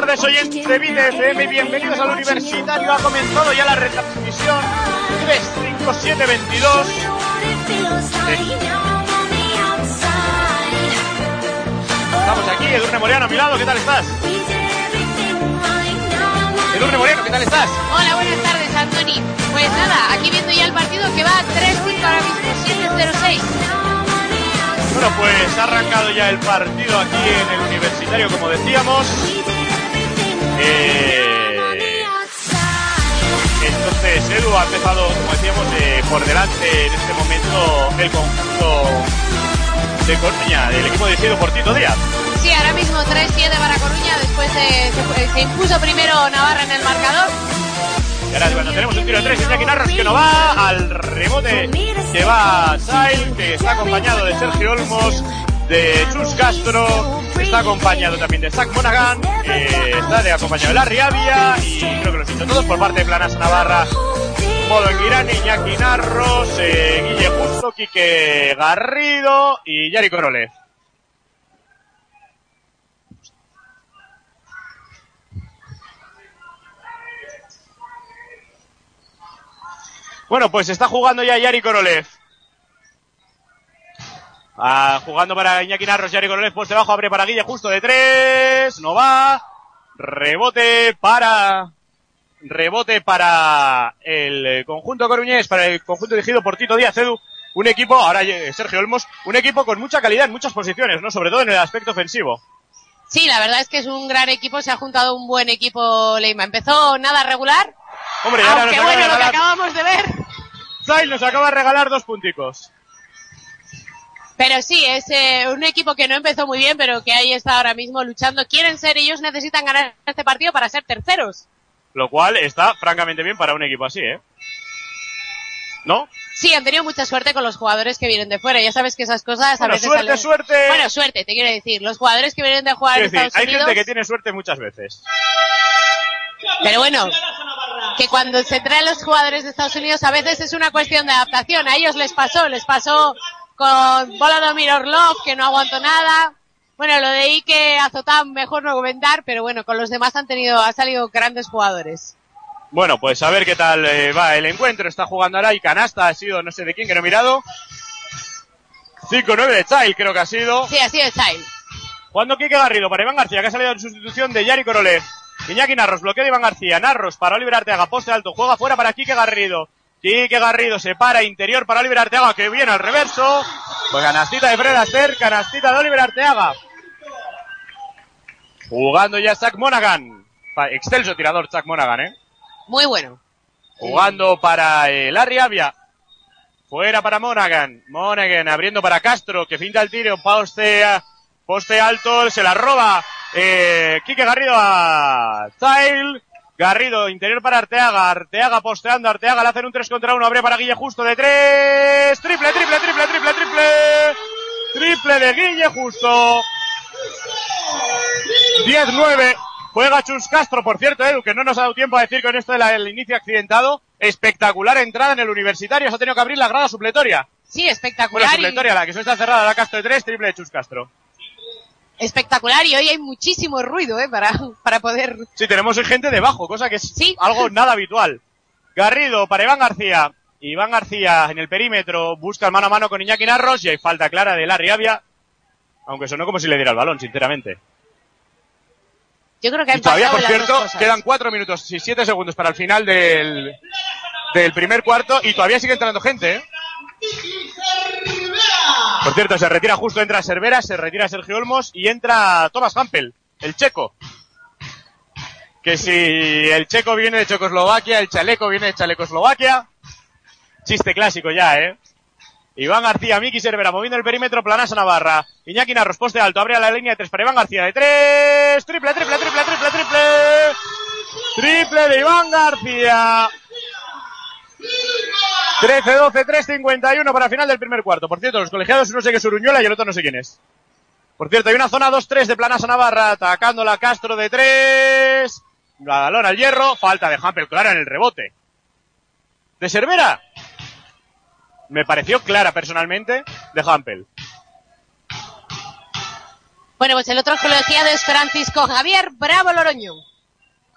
tardes, oyentes de Vide FM. Bienvenidos al Universitario. Ha comenzado ya la retransmisión 35722. Estamos aquí, Edurne Moreno a mi lado. ¿Qué tal estás? Edurne Moreno, ¿qué tal estás? Hola, buenas tardes, Antoni. Pues nada, aquí viendo ya el partido que va 3-5 ahora mismo, 7-0-6. Bueno, pues ha arrancado ya el partido aquí en el Universitario, como decíamos. Eh, entonces, Edu ha empezado, como decíamos, eh, por delante en este momento el conjunto de Coruña, del equipo dirigido por Tito Díaz. Sí, ahora mismo 3-7 para Coruña, después de, se, se impuso primero Navarra en el marcador. Y ahora cuando tenemos un tiro de tres, Iñaki Narros que no va al rebote que va Sail, que está acompañado de Sergio Olmos, de Chus Castro, está acompañado también de Zach Monaghan, eh, está de acompañado de Larry Avia y creo que los hizo todos por parte de Planasa Navarra. Modo Enguirán, Iñaki Narros, eh, Guille Justo, Quique Garrido y Yari Corolev. Bueno, pues está jugando ya Yari Korolev. Ah, jugando para Iñaki Narros, Yari Korolev, pues debajo, abre para Guille justo de tres, no va. Rebote para, rebote para el conjunto coruñés, para el conjunto dirigido por Tito Díaz Edu. Un equipo, ahora Sergio Olmos, un equipo con mucha calidad en muchas posiciones, ¿no? Sobre todo en el aspecto ofensivo. Sí, la verdad es que es un gran equipo, se ha juntado un buen equipo Leima. Empezó nada regular, Hombre, ahora aunque nos bueno, de lo que regalar, acabamos de ver. Zay nos acaba de regalar dos punticos. Pero sí, es eh, un equipo que no empezó muy bien, pero que ahí está ahora mismo luchando. Quieren ser, ellos necesitan ganar este partido para ser terceros. Lo cual está francamente bien para un equipo así, ¿eh? ¿No? Sí, han tenido mucha suerte con los jugadores que vienen de fuera. Ya sabes que esas cosas a veces suerte, salen- suerte. Bueno, suerte, te quiero decir. Los jugadores que vienen de jugar en Estados hay Unidos. gente que tiene suerte muchas veces. Pero bueno, que cuando se traen los jugadores de Estados Unidos a veces es una cuestión de adaptación. A ellos les pasó, les pasó con Voladomir Orlov, que no aguantó nada. Bueno, lo de Ike Azotam mejor no comentar, pero bueno, con los demás han tenido, han salido grandes jugadores. Bueno, pues a ver qué tal eh, va el encuentro. Está jugando ahora y canasta ha sido no sé de quién que no he mirado. 5-9 de Chai creo que ha sido. Sí, así de Child. Jugando Quique Garrido para Iván García, que ha salido en sustitución de Yari Korolev. Iñaki Narros, bloqueo de Iván García. Narros para Oliver Arteaga, poste alto, juega fuera para Quique Garrido. Quique Garrido se para, interior para Oliver Arteaga, que viene al reverso. Pues canastita de Fred Astaire, canastita de Oliver Arteaga. Jugando ya Zach Monaghan. Excelso tirador Zach Monaghan, eh. Muy bueno. Jugando para eh, Larry Avia. Fuera para Monaghan. Monaghan abriendo para Castro, que finta el tiro. Poste, poste alto, se la roba. Eh, Quique Garrido a Zyle. Garrido, interior para Arteaga. Arteaga posteando. Arteaga le hacen un 3 contra 1. Abre para Guille Justo de 3. Triple, triple, triple, triple, triple. Triple de Guille Justo. 10-9. Juega Chus Castro, por cierto, Edu, que no nos ha dado tiempo a decir con esto del inicio accidentado. Espectacular entrada en el universitario. Se ha tenido que abrir la grada supletoria. Sí, Bueno, espectacular. y- supletoria, la que suele estar cerrada, la Castro de 3, triple de Chus Castro. Espectacular y hoy hay muchísimo ruido, eh, para, para poder Sí, tenemos hoy gente debajo, cosa que es Sí. algo nada habitual. Garrido para Iván García. Iván García en el perímetro busca el mano a mano con Iñaki Narros y hay falta clara de Larry Avia. Aunque sonó como si le diera el balón, sinceramente. Yo creo que ha Y todavía, por cierto, quedan cuatro minutos y siete segundos para el final del, del primer cuarto y todavía sigue entrando gente, ¿eh? Por cierto, se retira justo, entra Cervera, se retira Sergio Olmos y entra Thomas Hampel, el checo. Que si el checo viene de Checoslovaquia, el chaleco viene de Chalecoslovaquia. Chiste clásico ya, ¿eh? Iván García, Miki Cervera, moviendo el perímetro, Planasa Navarra. Iñaki Narros, poste alto, abre a la línea de tres para Iván García de tres. Triple, triple, triple, triple, triple. Triple de Iván García. 13-12, 3-51 para final del primer cuarto. Por cierto, los colegiados uno sé que es Uruñuela y el otro no sé quién es. Por cierto, hay una zona 2-3 de Planasa Navarra, atacando la Castro de 3. La balón al hierro, falta de Hampel clara en el rebote. ¿De Cervera? Me pareció clara personalmente de Hampel. Bueno, pues el otro colegiado es Francisco Javier Bravo Loroño.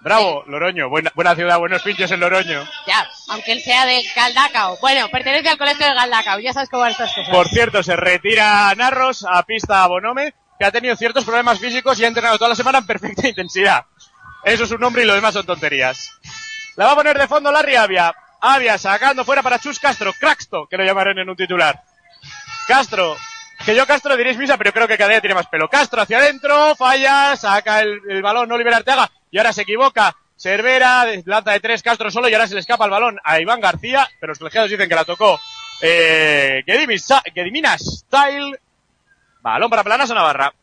Bravo, Loroño. Buena, buena ciudad, buenos pinchos en Loroño. Ya, aunque él sea de Galdacao. Bueno, pertenece al colegio de Galdacao. Ya sabes cómo van estas cosas. Por cierto, se retira Narros a pista Bonome, que ha tenido ciertos problemas físicos y ha entrenado toda la semana en perfecta intensidad. Eso es un nombre y lo demás son tonterías. La va a poner de fondo Larry Avia. Avia sacando fuera para Chus Castro. Craxto, que lo llamarán en un titular. Castro. Que yo Castro diréis misa, pero creo que cada día tiene más pelo. Castro hacia adentro, falla, saca el, el balón, no libera Arteaga, y ahora se equivoca. Cervera, lanza de tres, Castro solo, y ahora se le escapa el balón a Iván García, pero los colegiados dicen que la tocó. Eh, Gedimina Style. Balón para Planas a Navarra.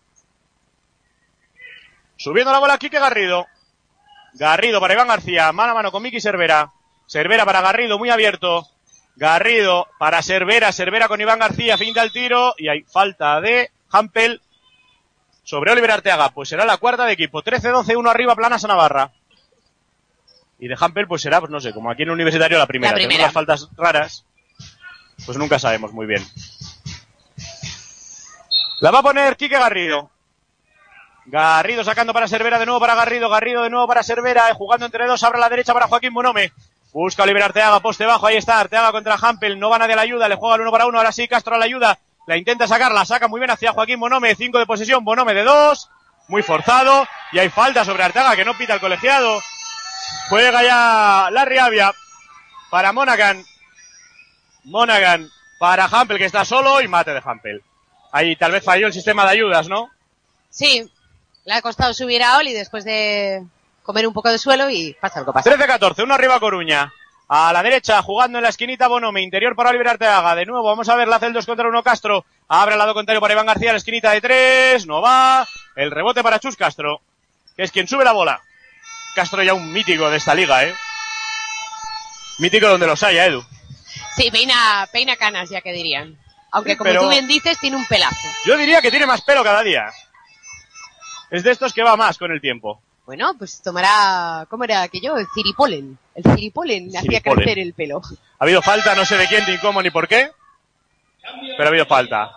Subiendo la bola aquí que Garrido. Garrido para Iván García, mano a mano con Miki Cervera. Cervera para Garrido, muy abierto. Garrido para Cervera, Cervera con Iván García, finta el tiro y hay falta de Hampel sobre Oliver Arteaga. Pues será la cuarta de equipo. 13-12, 1 arriba, Planas a Navarra. Y de Hampel pues será, pues no sé, como aquí en el Universitario la primera. La primera. Tenemos las faltas raras. Pues nunca sabemos muy bien. La va a poner Quique Garrido. Garrido sacando para Cervera, de nuevo para Garrido, Garrido de nuevo para Cervera, eh, jugando entre dos, abre la derecha para Joaquín Bonome. Busca Oliver Arteaga, poste bajo, ahí está, Arteaga contra Hampel, no va nadie a la ayuda, le juega el uno para uno, ahora sí, Castro a la ayuda, la intenta sacar, la saca muy bien hacia Joaquín Bonome, cinco de posesión, Bonome de dos, muy forzado, y hay falta sobre Arteaga que no pita el colegiado. Juega ya Larry Avia para Monaghan. Monaghan para Hampel que está solo y mate de Hampel. Ahí tal vez falló el sistema de ayudas, ¿no? Sí, le ha costado subir a Oli después de comer un poco de suelo y pasa lo que pasa. 13-14, uno arriba Coruña. A la derecha, jugando en la esquinita Bonome, interior para Oliver Arteaga. De nuevo, vamos a ver, la hace el 2 contra 1 Castro. Abre al lado contrario para Iván García, la esquinita de 3, no va. El rebote para Chus Castro, que es quien sube la bola. Castro ya un mítico de esta liga, ¿eh? Mítico donde los haya, Edu. Sí, peina, peina canas, ya que dirían. Aunque Sí, como pero- tú bien dices, tiene un pelazo. Yo diría que tiene más pelo cada día. Es de estos que va más con el tiempo. Bueno, pues tomará, ¿cómo era aquello? El ciripolen. El ciripolen hacía Ciripolen. crecer el pelo. Ha habido falta, no sé de quién, ni cómo, ni por qué. Pero ha habido falta.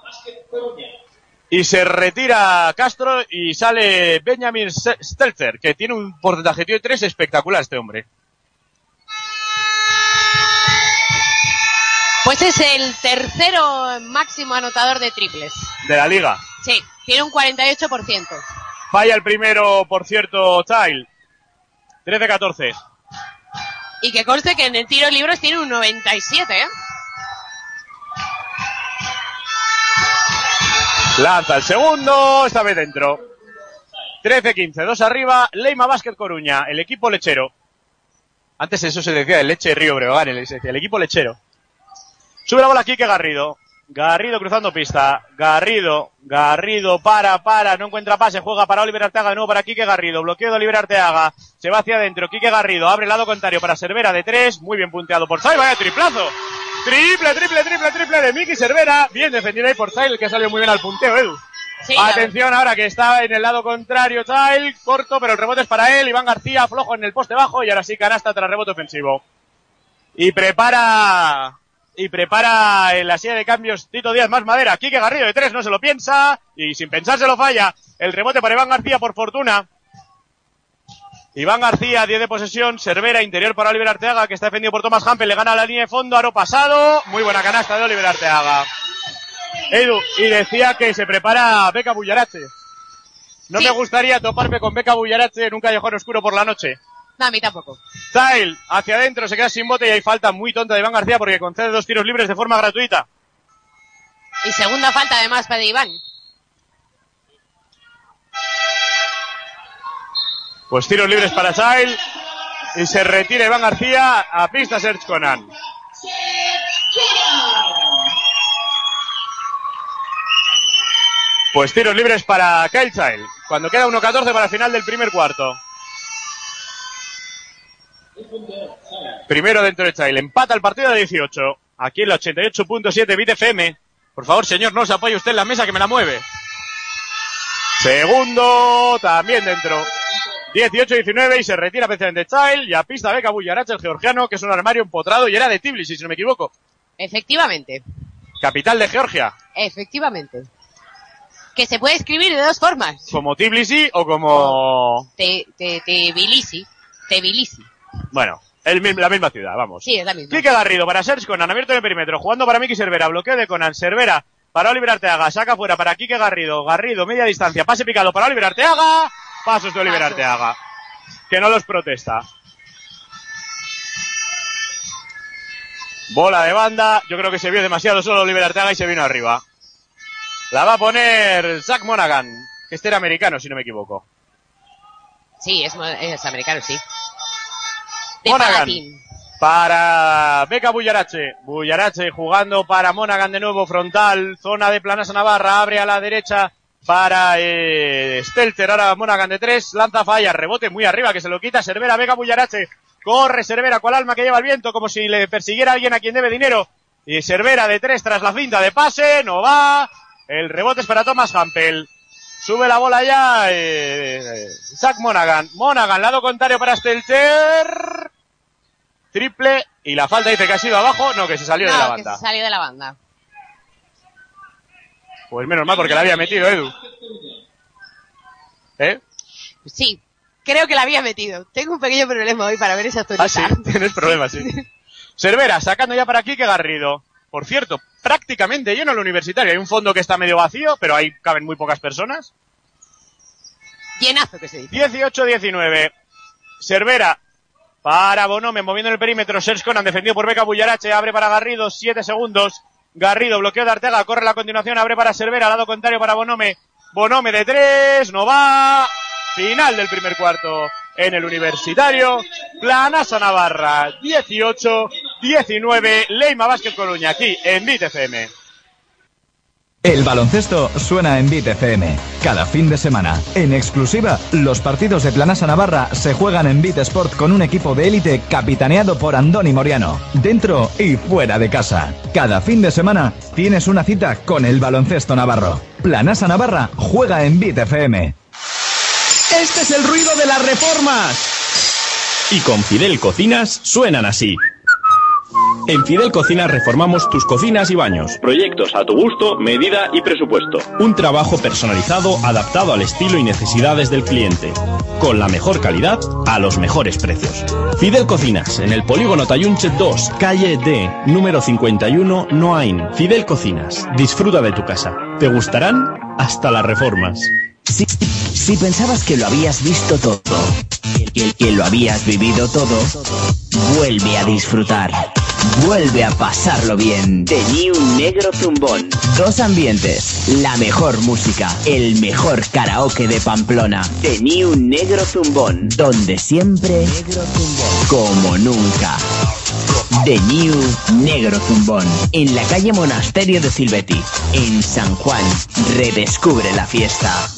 Y se retira Castro y sale Benjamin Stelzer, que tiene un porcentaje de 3 espectacular este hombre. Pues es el tercero máximo anotador de triples. De la liga. Sí, tiene un 48%. Falla el primero, por cierto, Tile. 13-14. Y que conste que en el tiro libres tiene un 97, ¿eh? Lanza el segundo, esta vez dentro. 13-15, dos arriba, Leima Basket Coruña, el equipo lechero. Antes eso se decía el leche Río Breogán, el, el equipo lechero. Sube la bola aquí que Garrido. Garrido cruzando pista. Garrido, Garrido, para, para, no encuentra pase, juega para Oliver Arteaga, de nuevo para Quique Garrido, bloqueo de Oliver Arteaga, se va hacia adentro, Quique Garrido, abre el lado contrario para Cervera de tres, muy bien punteado por Zay, vaya triplazo. Triple, triple, triple, triple de Miki Cervera, bien defendido ahí por el que ha salido muy bien al punteo, Edu. Sí, Atención ahora que está en el lado contrario Tile, corto, pero el rebote es para él. Iván García flojo en el poste bajo y ahora sí canasta tras rebote ofensivo. Y prepara y prepara en la silla de cambios Tito Díaz más madera. Quique Garrido de tres no se lo piensa y sin pensar se lo falla. El rebote para Iván García por fortuna. Iván García, 10 de posesión, Cervera, interior para Oliver Arteaga, que está defendido por Tomás Hampel, le gana la línea de fondo, aro pasado, muy buena canasta de Oliver Arteaga. Edu, y decía que se prepara Beca Bullarache. No Sí. me gustaría toparme con Beca Bullarache en un callejón oscuro por la noche. No, a mí tampoco. Zyle, hacia adentro, se queda sin bote y hay falta muy tonta de Iván García porque concede dos tiros libres de forma gratuita. Y segunda falta además para Iván. Pues tiros libres para Zyle y se retira Iván García a pista Serge Conan. Pues tiros libres para Kyle Zyle, cuando queda 1-14 para el final del primer cuarto. Primero dentro de Zyle, empata el partido de 18. Aquí en la 88.7 Bit FM. Por favor, señor, no se apoye usted en la mesa que me la mueve. Segundo, también dentro. 18-19 y se retira precisamente Child y a pista Beca Bullarache, el georgiano, que es un armario empotrado y era de Tbilisi, si no me equivoco. Efectivamente. Capital de Georgia. Efectivamente. que se puede escribir de dos formas. Como Tbilisi o como... Te, te, Tbilisi. Tbilisi. Bueno, el, la misma ciudad, vamos. Sí, es la misma. Quique Garrido para Serge Conan, abierto en el perímetro, jugando para Miki Cervera, bloqueo de Conan, Cervera para Oliver Arteaga, saca fuera para Quique Garrido, Garrido, media distancia, pase picado para Oliver Arteaga, pasos de Oliver Arteaga, que no los protesta. Bola de banda, yo creo que se vio demasiado solo Oliver Arteaga y se vino arriba. La va a poner Zach Monaghan, que este era americano, si no me equivoco. Sí, es, es americano, sí. Monaghan. Para Beca Bullarache. Bullarache jugando para Monaghan de nuevo, frontal, zona de Planasa Navarra, abre a la derecha para eh, Stelter, ahora Monaghan de tres, lanza falla, rebote muy arriba que se lo quita, Cervera, Vega Bullarache, corre Cervera, cual alma que lleva el viento, como si le persiguiera a alguien a quien debe dinero, y Cervera de tres tras la cinta de pase, no va, el rebote es para Thomas Hampel, sube la bola ya, eh, Zach Monaghan, Monaghan, lado contrario para Stelter, triple y la falta dice que ha sido abajo, no, que se salió de la banda. Que se salió de la banda. Pues menos mal porque la había metido Edu. ¿Eh? Sí, creo que la había metido. Tengo un pequeño problema hoy para ver esa actualidad. Ah, sí, tienes problemas, sí. Cervera, sacando ya para aquí que Garrido. Por cierto, prácticamente lleno el universitario. Hay un fondo que está medio vacío, pero ahí caben muy pocas personas. Llenazo que se dice. 18-19. Cervera para Bonome, moviendo en el perímetro. Serge Conan, defendido por Beca Bullarache, abre para Garrido, 7 segundos. Garrido, bloqueo de Artega, corre la continuación, abre para Cervera, lado contrario para Bonome. Bonome de 3, no va. Final del primer cuarto en el Universitario. Planasa Navarra, 18, 19, Leima Vázquez Coruña, aquí en BitFM. El baloncesto suena en Beat FM. Cada fin de semana, en exclusiva, los partidos de Planasa Navarra se juegan en Beat Sport con un equipo de élite capitaneado por Andoni Moriano, dentro y fuera de casa. Cada fin de semana tienes una cita con el baloncesto navarro. Planasa Navarra juega en Beat FM. Este es el ruido de las reformas. Y con Fidel Cocinas suenan así. En Fidel Cocina reformamos tus cocinas y baños. Proyectos a tu gusto, medida y presupuesto. Un trabajo personalizado adaptado al estilo y necesidades del cliente. Con la mejor calidad a los mejores precios. Fidel Cocinas, en el polígono Tayunche 2, calle D, número 51, Noain. Fidel Cocinas, disfruta de tu casa. Te gustarán hasta las reformas. Si, pensabas que lo habías visto todo, que, que lo habías vivido todo, vuelve a disfrutar. Vuelve a pasarlo bien. The New Negro Zumbón. Dos ambientes. La mejor música. El mejor karaoke de Pamplona. The New Negro Zumbón. Donde siempre. Negro Zumbón. Como nunca. The New Negro Zumbón. En la calle Monasterio de Silvetti. En San Juan. Redescubre la fiesta.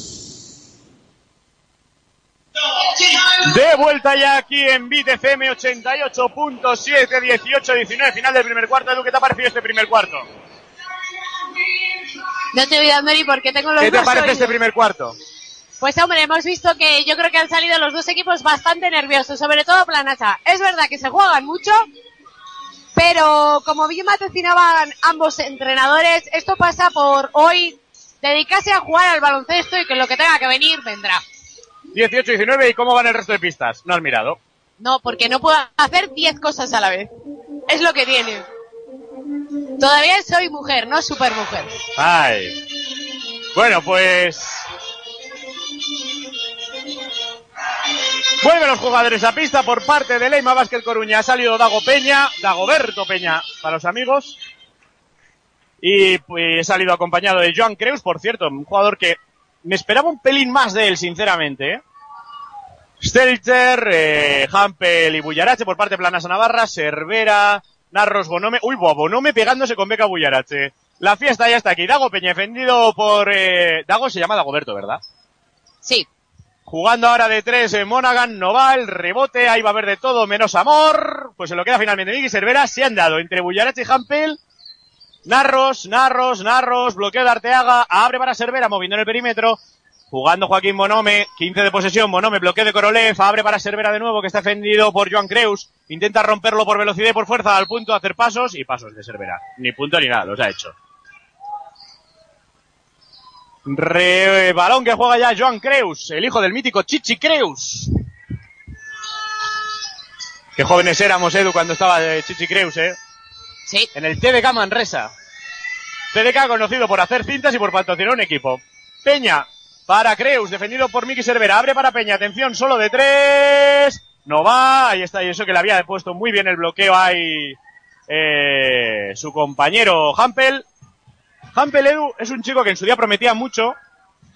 De vuelta ya aquí en BitFM 88.7, 18-19, final del primer cuarto. Edu, ¿qué te ha parecido este primer cuarto? No te voy a Mary porque tengo los ¿Qué te parece este primer cuarto? Pues hombre, hemos visto que yo creo que han salido los dos equipos bastante nerviosos, sobre todo Planacha. Es verdad que se juegan mucho, pero como bien vaticinaban ambos entrenadores, esto pasa por hoy dedicarse a jugar al baloncesto y que lo que tenga que venir vendrá. 18 19 y cómo van el resto de pistas. No has mirado. No, porque no puedo hacer 10 cosas a la vez. Es lo que tiene. Todavía soy mujer, no super mujer. Ay. Bueno, pues Vuelven los jugadores a pista por parte de Leima Vázquez Coruña. Ha salido Dago Peña, Dagoberto Peña para los amigos. Y pues, ha salido acompañado de Joan Creus, por cierto, un jugador que me esperaba un pelín más de él, sinceramente. ¿eh? Stelter, eh, Hampel y Bullarache por parte de Planasa Navarra, Cervera, Narros, Bonome. Uy, Bonome pegándose con Beca Bullarache. La fiesta ya está aquí. Dago Peña, defendido por... Eh, Dago se llama Dagoberto, ¿verdad? Sí. Jugando ahora de tres en Monaghan, Noval, rebote, ahí va a haber de todo menos amor. Pues se lo queda finalmente Miki Cervera. Se han dado entre Bullarache y Hampel Narros, Narros, Narros, bloqueo de Arteaga, abre para Cervera, moviendo en el perímetro, jugando Joaquín Monome, 15 de posesión, Monome, bloqueo de Korolev, abre para Cervera de nuevo, que está defendido por Joan Creus, intenta romperlo por velocidad y por fuerza, al punto de hacer pasos, y pasos de Cervera. Ni punto ni nada, los ha hecho. Re- balón que juega ya Joan Creus, el hijo del mítico Chichi Creus. Qué jóvenes éramos, Edu, cuando estaba de Chichi Creus, eh. En el TDK Manresa. TDK conocido por hacer cintas y por patrocinar un equipo. Peña, para Creus, defendido por Miki Cervera. Abre para Peña, atención, solo de tres. No va, ahí está, y eso que le había puesto muy bien el bloqueo ahí eh, su compañero Hampel. Hampel Edu es un chico que en su día prometía mucho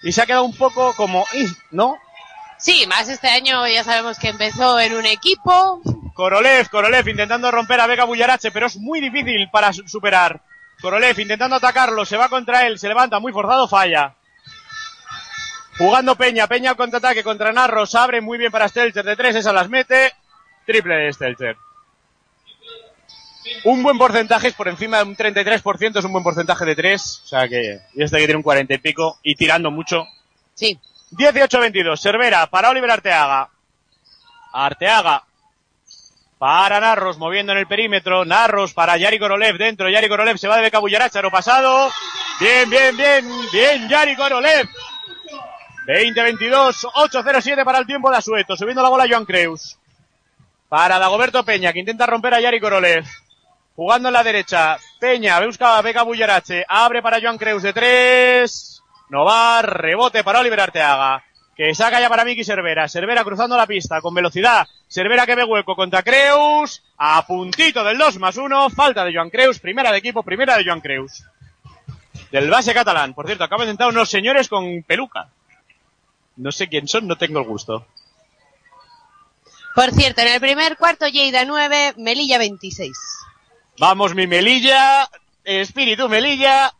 y se ha quedado un poco como, ¿no? Sí, más este año ya sabemos que empezó en un equipo. Korolev, Korolev intentando romper a Vega Bullarache, pero es muy difícil para su- superar. Korolev intentando atacarlo, se va contra él, se levanta muy forzado, falla. Jugando Peña, Peña al contraataque contra Narros, abre muy bien para Stelter de tres, esas las mete. Triple de Stelter. Un buen porcentaje, es por encima de un 33%, es un buen porcentaje de tres. O sea que, y este que tiene un 40 y pico, y tirando mucho. Sí. 18-22, Cervera para Oliver Arteaga. Arteaga para Narros, moviendo en el perímetro. Narros para Yari Korolev dentro. Yari Korolev se va de Beca Bullaracha, lo pasado. Bien, bien, bien, bien, Yari Korolev. 20-22, 8-0-7 para el tiempo de Asueto. Subiendo la bola Joan Creus. Para Dagoberto Peña, que intenta romper a Yari Korolev. Jugando en la derecha. Peña, busca a Beca Bullarache. Abre para Joan Creus de tres. No va, rebote para Oliver Arteaga. Que saca ya para Miki Cervera. Cervera cruzando la pista con velocidad. Cervera que ve hueco contra Creus. A puntito del 2 más 1. Falta de Joan Creus. Primera de equipo, primera de Joan Creus. Del base catalán. Por cierto, acaban de entrar unos señores con peluca. No sé quién son, no tengo el gusto. Por cierto, en el primer cuarto, Lleida 9, Melilla 26. Vamos, mi Melilla. Espíritu Melilla.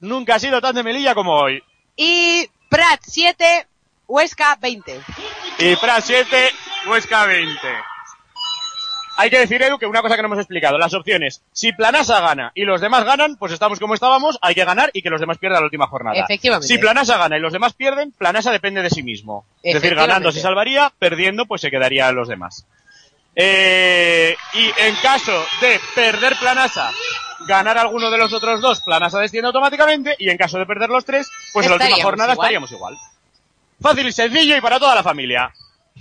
Nunca ha sido tan de Melilla como hoy. Y Prat 7, Huesca 20. Y Prat 7, Huesca 20. Hay que decir, Edu, que una cosa que no hemos explicado. Las opciones. Si Planasa gana y los demás ganan, pues estamos como estábamos. Hay que ganar y que los demás pierdan la última jornada. Efectivamente. Si Planasa gana y los demás pierden, Planasa depende de sí mismo. Es decir, ganando se salvaría, perdiendo pues se quedaría los demás. Eh, y en caso de perder Planasa, ganar alguno de los otros dos, Planasa desciende automáticamente. Y en caso de perder los tres, pues en la última jornada igual. estaríamos igual. Fácil y sencillo y para toda la familia.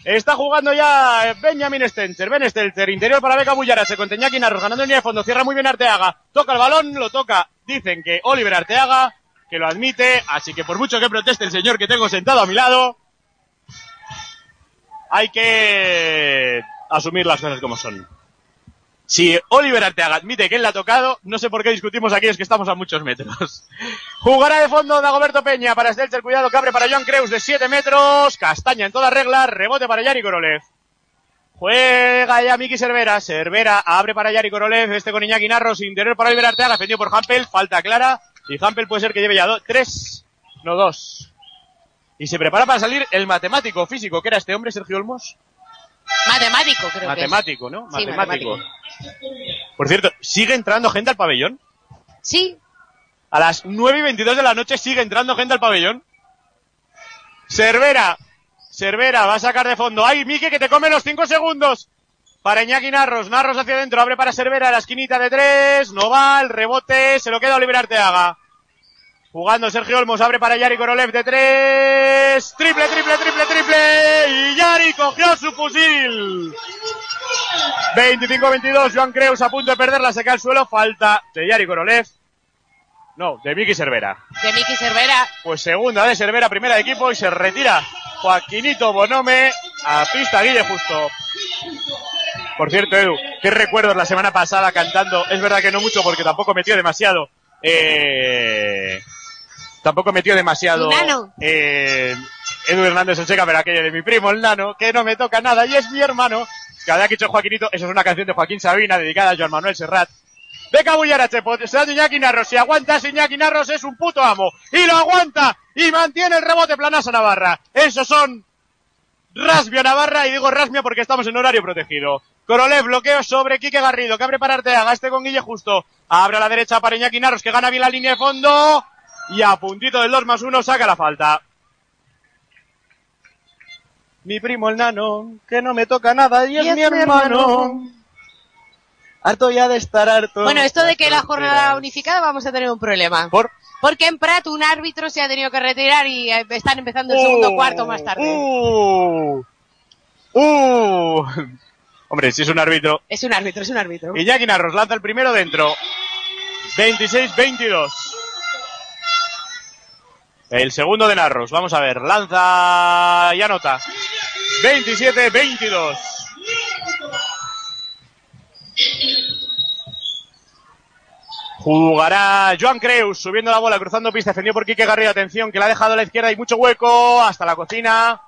Está jugando ya eh, Benjamin Stencher, Ben Stelter, interior para Beca Bullarache con Teñaki Narros ganando en línea de fondo, cierra muy bien Arteaga, toca el balón, lo toca, dicen que Oliver Arteaga, que lo admite, así que por mucho que proteste el señor que tengo sentado a mi lado, hay que asumir las cosas como son. Si Oliver Arteaga admite que él la ha tocado, no sé por qué discutimos aquí, es que estamos a muchos metros. Jugará de fondo Dagoberto Peña para Stelzer, cuidado que abre para Joan Creus de 7 metros, Castaña en toda regla, rebote para Yari Korolev. Juega ya Miki Cervera, Cervera abre para Yari Korolev, este con Iñaki Narros, interior para Oliver Arteaga, defendido por Hampel, falta clara, y Hampel puede ser que lleve ya do- tres, no dos. Y se prepara para salir el matemático físico, que era este hombre, Sergio Olmos. Matemático, creo Matemático, ¿no? Sí, matemático. Por cierto, ¿sigue entrando gente al pabellón? que. Sí, A las 9 y 22 de la noche sigue entrando gente al pabellón. Cervera. Cervera va a sacar de fondo. ¡Ay, Miki, que te come los 5 segundos! Para Iñaki Narros. Narros hacia adentro. Abre para Cervera. La esquinita de 3. No va. El rebote. Se lo queda Oliver Arteaga. Jugando Sergio Olmos. Abre para Yari Korolev de 3. Triple, triple, triple, triple. Y Yari cogió su fusil. 25-22. Joan Creus a punto de perderla. Se cae al suelo. Falta de Yari Korolev. No, de Miki Cervera. de Miki Cervera. Pues segunda de Cervera, primera de equipo y se retira Joaquinito Bonome a pista Guille Justo. Por cierto, Edu, qué recuerdos la semana pasada cantando. Es verdad que no mucho porque tampoco metió demasiado. Eh, tampoco metió demasiado. Eh, Edu Hernández Ocheca, pero aquello de mi primo, el nano, que no me toca nada y es mi hermano. Que he dicho Joaquinito, eso es una canción de Joaquín Sabina dedicada a Joan Manuel Serrat. Beca Bullarache, se da Iñaki Narros. Si aguanta Iñaki Narros es un puto amo. Y lo aguanta. Y mantiene el rebote Planasa Navarra. Esos son Rasmia Navarra. Y digo Rasmia porque estamos en horario protegido. Korolev bloqueo sobre Quique Garrido. Que abre para Arteaga. Este con Guille Justo. Abre a la derecha para Iñaki Narros que gana bien la línea de fondo. Y a puntito del 2 más 1 saca la falta. Mi primo el nano, que no me toca nada y es, mi hermano. Harto ya de estar harto. Bueno, esto de que la jornada unificada vamos a tener un problema. ¿Por? Porque en Prat un árbitro se ha tenido que retirar y eh, están empezando el segundo Uh, cuarto más tarde. Uh, uh. Hombre, si es un árbitro. Es un árbitro, es un árbitro. Iñaki Narros lanza el primero dentro. 26-22. El segundo de Narros, vamos a ver, lanza y anota. 27-22. Jugará Joan Creus subiendo la bola, cruzando pista, defendido por Quique Garrido. Atención, que la ha dejado a la izquierda y mucho hueco hasta la cocina.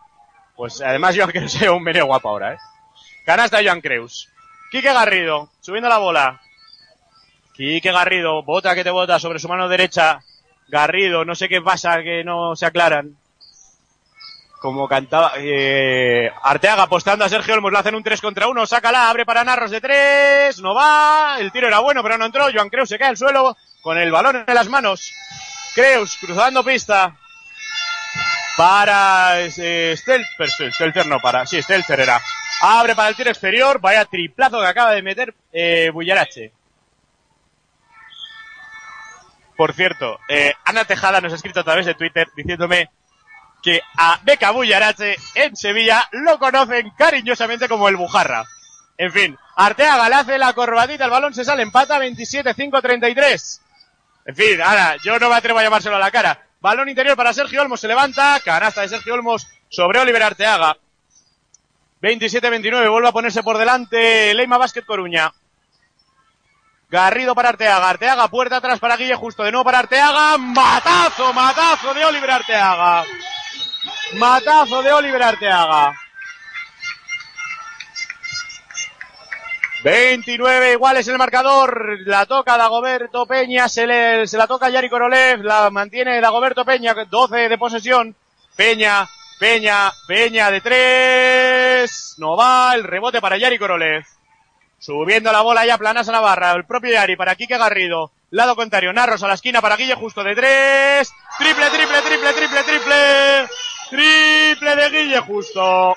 Pues además Joan Creus es un meneo guapo ahora, ¿eh? Canasta Joan Creus. Quique Garrido, subiendo la bola. Quique Garrido, bota que te bota sobre su mano derecha. Garrido, no sé qué pasa, que no se aclaran. Como cantaba, eh, Arteaga apostando a Sergio Olmos, le hacen un 3 contra 1, sácala, abre para Narros de 3, no va, el tiro era bueno, pero no entró, Joan Creus se cae al suelo, con el balón en las manos. Creus cruzando pista, para eh, Stelter, no para, sí, Stelter era. Abre para el tiro exterior, vaya triplazo que acaba de meter eh, Bullarache. Por cierto, eh, Ana Tejada nos ha escrito a través de Twitter diciéndome que a Beca Bullarache en Sevilla lo conocen cariñosamente como el Bujarra. En fin, Arteaga le hace la corbatita, el balón se sale, empata 27-5-33. En fin, ahora, yo no me atrevo a llamárselo a la cara. Balón interior para Sergio Olmos, se levanta, canasta de Sergio Olmos sobre Oliver Arteaga. 27-29, vuelve a ponerse por delante Leima Basket Coruña. Garrido para Arteaga, Arteaga, puerta atrás para Guille Justo, de nuevo para Arteaga, matazo, matazo de Oliver Arteaga. Matazo de Oliver Arteaga. 29 iguales el marcador, la toca Dagoberto Peña, se, le, se la toca Yari Korolev, la mantiene Dagoberto Peña, 12 de posesión, Peña, Peña, Peña de tres, no va, el rebote para Yari Korolev. Subiendo la bola ya planas a Navarra, el propio Yari para Quique Garrido, lado contrario, Narros a la esquina para Guille Justo de tres, triple, triple, triple, triple, triple, triple de Guille Justo.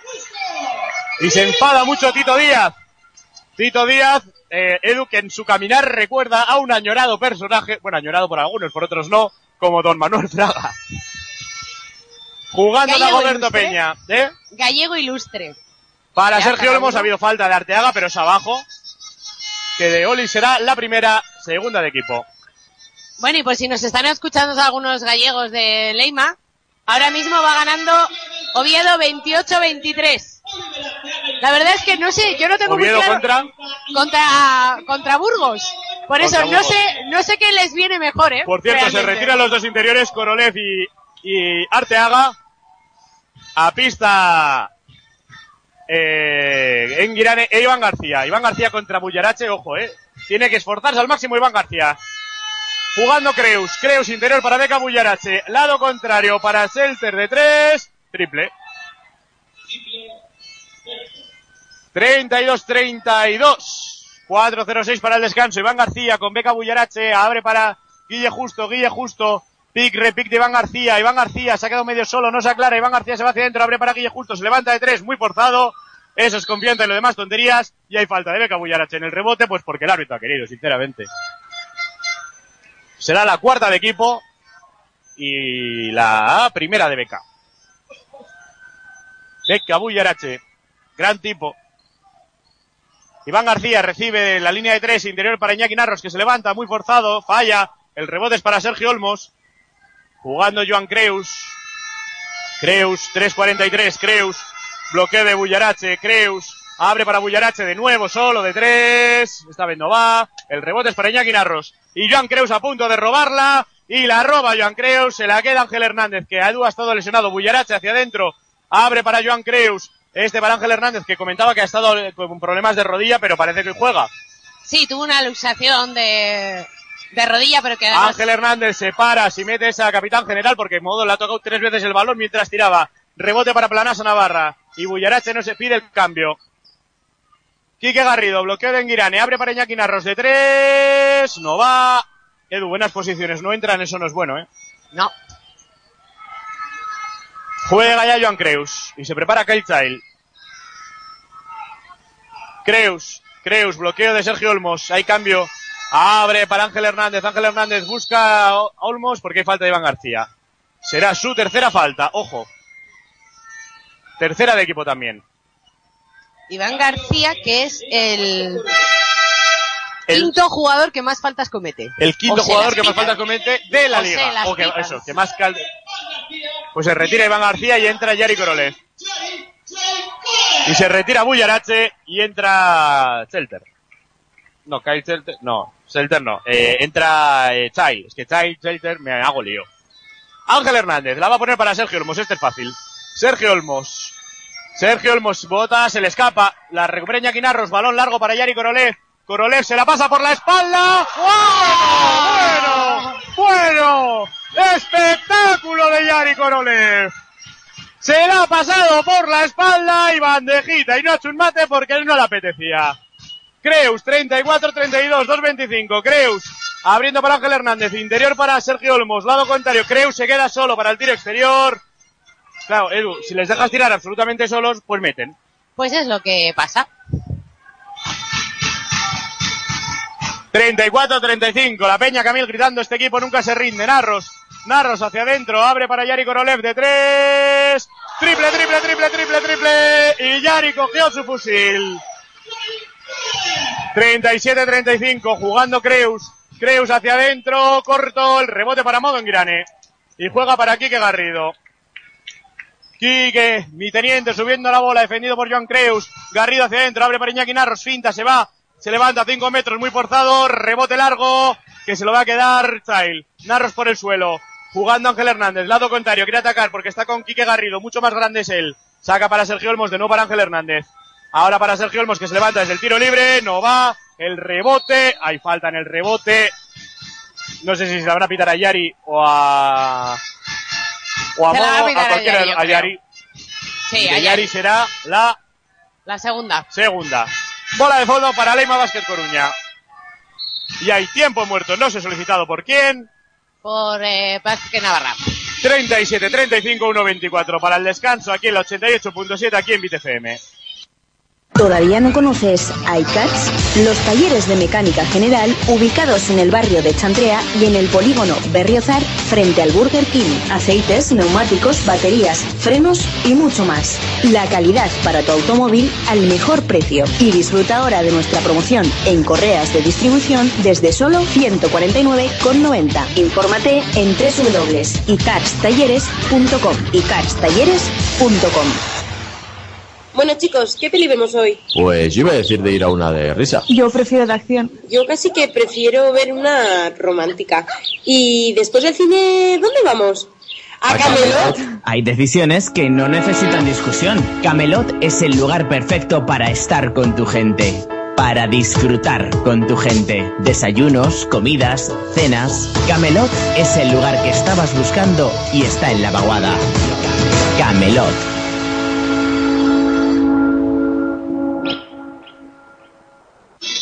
Y se enfada mucho Tito Díaz. Tito Díaz, eh, Edu, que en su caminar recuerda a un añorado personaje, bueno, añorado por algunos, por otros no, como Don Manuel Fraga. Jugando Gallego Dagoberto ilustre. Peña, ¿eh? Gallego ilustre. Para Sergio uno. ha habido falta de Arteaga, pero es abajo. Que de Oli será la primera, segunda de equipo. Bueno, y por si nos están escuchando algunos gallegos de Leima, ahora mismo va ganando Oviedo 28-23. La verdad es que no sé, yo no tengo muy Oviedo claro- contra. contra contra Burgos. Por eso no sé, no sé qué les viene mejor, ¿eh? Por cierto, se retiran los dos interiores, Korolev y, y Arteaga. A pista. Eh, en Girane, e Iván García. Iván García contra Bullarache, ojo, eh. Tiene que esforzarse al máximo Iván García. Jugando Creus. Creus interior para Beca Bullarache. Lado contrario para Selter de tres. Triple. 32-32. 4-0-6 para el descanso. Iván García con Beca Bullarache. Abre para Guille Justo. Guille Justo. Pick, repick de Iván García. Iván García se ha quedado medio solo. No se aclara. Iván García se va hacia adentro. Abre para Guille Justo. Se levanta de tres. Muy forzado. Eso es confianza y lo demás tonterías. Y hay falta de Beca Bullarache en el rebote. Pues porque el árbitro ha querido, sinceramente. Será la cuarta de equipo. Y la primera de Beca. Beca Bullarache. Gran tipo. Iván García recibe la línea de tres, interior para Iñaki Narros, que se levanta muy forzado, falla. El rebote es para Sergio Olmos. Jugando Joan Creus. Creus, 3.43, Creus. Bloqueo de Bullarache, Creus. Abre para Bullarache de nuevo, solo de tres. Esta vez no va. El rebote es para Iñaki Narros. Y Joan Creus a punto de robarla. Y la roba Joan Creus. Se la queda Ángel Hernández, que Edu ha estado lesionado. Bullarache hacia adentro. Abre para Joan Creus. Este para Ángel Hernández, que comentaba que ha estado con problemas de rodilla, pero parece que juega. Sí, tuvo una luxación de, de rodilla, pero que además- Ángel Hernández se para, si mete esa capitán general, porque Modo le ha tocado tres veces el balón mientras tiraba. Rebote para Planasa Navarra. Y Bullarache no se pide el cambio. Quique Garrido, bloqueo de Enguirane, abre para Iñaki Narros de tres, no va. Edu, buenas posiciones, no entran, eso no es bueno, eh. No. Juega ya Joan Creus y se prepara Kyle Child. Creus Creus, bloqueo de Sergio Olmos. Hay cambio. Abre para Ángel Hernández. Ángel Hernández busca a Olmos porque hay falta de Iván García. Será su tercera falta. Ojo. Tercera de equipo también. Iván García, que es el El- quinto jugador que más faltas comete. El quinto O jugador que más pitan. falta comete de la O liga. O que, eso, que más cal... Pues se retira Iván García y entra Yari Korolev. Y se retira Buyarache y entra Shelter. No, Kyle Shelter, no, Shelter no. Eh, entra eh. Es que me hago lío. Ángel Hernández, la va a poner para Sergio Olmos, este es fácil. Sergio Olmos. Sergio Olmos bota, se le escapa. La recupera Iñaki Narros, balón largo para Yari Korolev. Korolev se la pasa por la espalda. ¡Bueno! ¡Bueno! ¡Espectáculo de Yari Korolev! Se la ha pasado por la espalda y bandejita y no ha hecho un mate porque él no le apetecía. Creus, 34-32, 2-25. Creus, abriendo para Ángel Hernández, interior para Sergio Olmos, lado contrario. Creus se queda solo para el tiro exterior. Claro, Edu, si les dejas tirar absolutamente solos, pues meten. Pues es lo que pasa. 34-35, la Peña Camil gritando, este equipo nunca se rinde. Narros, Narros hacia adentro, abre para Yari Korolev de tres. Triple, triple, triple, triple, triple. Y Yari cogió su fusil. 37-35, jugando Creus. Creus hacia adentro, corto, el rebote para Modo Grane. Y juega para Quique Garrido. Quique, mi teniente, subiendo la bola, defendido por Joan Creus. Garrido hacia adentro, abre para Iñaki Narros, finta, se va. Se levanta a 5 metros, muy forzado, rebote largo, que se lo va a quedar Child. Narros por el suelo. Jugando Ángel Hernández, lado contrario, quiere atacar porque está con Quique Garrido, mucho más grande es él. Saca para Sergio Olmos, de nuevo para Ángel Hernández. Ahora para Sergio Olmos que se levanta desde el tiro libre, no va, el rebote, hay falta en el rebote. No sé si se la van a pitar a Yari o a... O a Modo, a a cualquiera, Yari, yo a Yari. Sí, será la La segunda. segunda. Bola de fondo para Leima Basket Coruña. Y hay tiempo muerto, no sé solicitado por quién. Por eh, Vázquez Navarra. 37, 35, 1, 24 para el descanso aquí en la 88.7 aquí en BTFM. ¿Todavía no conoces iCats? Los talleres de mecánica general ubicados en el barrio de Chantrea y en el polígono Berriozar frente al Burger King. Aceites, neumáticos, baterías, frenos y mucho más. La calidad para tu automóvil al mejor precio. Y disfruta ahora de nuestra promoción en correas de distribución desde solo 149,90. Infórmate en www.icatstalleres.com. icatstalleres.com. Bueno chicos, ¿qué peli vemos hoy? Pues yo iba a decir de ir a una de risa. Yo prefiero de acción. Yo casi que prefiero ver una romántica. Y después del cine, ¿dónde vamos? A A Camelot. Hay decisiones que no necesitan discusión. Camelot es el lugar perfecto para estar con tu gente. Para disfrutar con tu gente. Desayunos, comidas, cenas. Camelot es el lugar que estabas buscando y está en la vaguada. Camelot.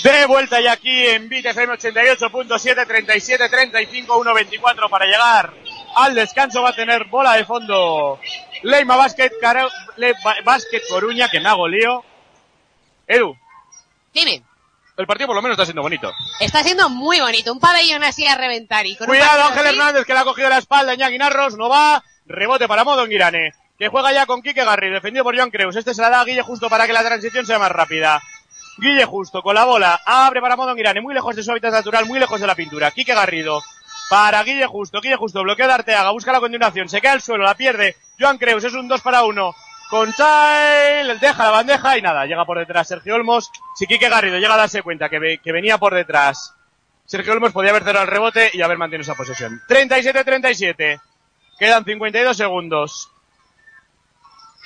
De vuelta ya aquí en BTFM 88.7, 37, 35, 1, 24 para llegar al descanso va a tener bola de fondo Leima Basket, Cara- Le- Ba- Basket Coruña, que me hago lío. Edu, Dime. el partido por lo menos está siendo bonito. Está siendo muy bonito. Un pabellón así a reventar. Y con Cuidado, Ángel así, Hernández que le ha cogido la espalda, Iñaki Narros, no va. Rebote para Modo Girane, que juega ya con Quique Garrido, defendido por Joan Creus. Este se la da a Guille justo para que la transición sea más rápida. Guille justo con la bola, abre para Modo Girane, muy lejos de su hábitat natural, muy lejos de la pintura. Quique Garrido, para Guille justo, Guille justo, bloqueo de Arteaga, busca la continuación, se queda al suelo, la pierde. Joan Creus, es un 2 para 1. Con Child, deja la bandeja y nada, llega por detrás Sergio Olmos. Si Quique Garrido llega a darse cuenta que, ve- que venía por detrás Sergio Olmos podía haber cerrado el rebote y haber mantenido esa posesión. 37-37. Quedan 52 segundos.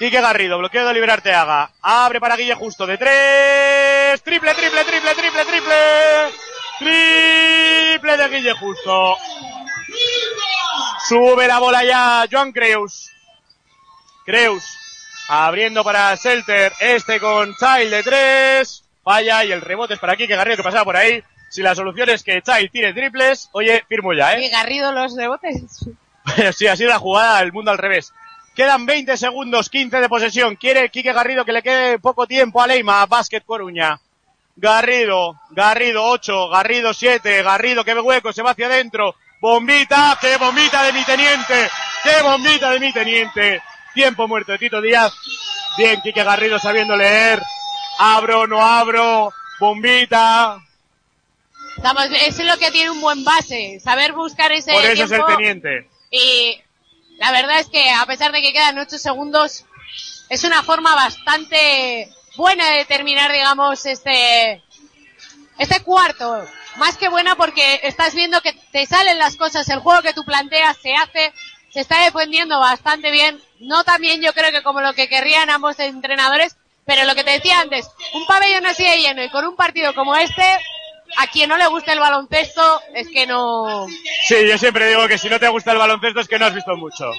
Quique Garrido, bloqueo de Oliver Arteaga. Abre para Guille Justo de tres. Triple, triple, triple, triple, triple. Triple de Guille Justo. Sube la bola ya Joan Creus. Creus. Abriendo para Selter. Este con Child de tres. Falla y el rebote es para Quique Garrido que pasaba por ahí. Si la solución es que Child tire triples, oye, firmo ya, Y ¿eh? Garrido los rebotes. sí, ha sido la jugada del mundo al revés. Quedan 20 segundos, 15 de posesión. Quiere Quique Garrido que le quede poco tiempo a Leima, Basket Coruña. Garrido, Garrido 8, Garrido 7, Garrido que ve hueco, se va hacia adentro. Bombita, qué bombita de mi teniente, qué bombita de mi teniente. Tiempo muerto de Tito Díaz. Bien, Quique Garrido sabiendo leer. Abro, no abro, bombita. Estamos, eso es lo que tiene un buen base, saber buscar ese Por eso es el teniente. Y la verdad es que a pesar de que quedan ocho segundos, es una forma bastante buena de terminar, digamos, este, este cuarto. Más que buena porque estás viendo que te salen las cosas, el juego que tú planteas se hace, se está defendiendo bastante bien. No tan bien yo creo que como lo que querrían ambos entrenadores, pero lo que te decía antes, un pabellón así de lleno y con un partido como este, a quien no le gusta el baloncesto es que no, Sí, yo siempre digo que si no te gusta el baloncesto es que no has visto mucho.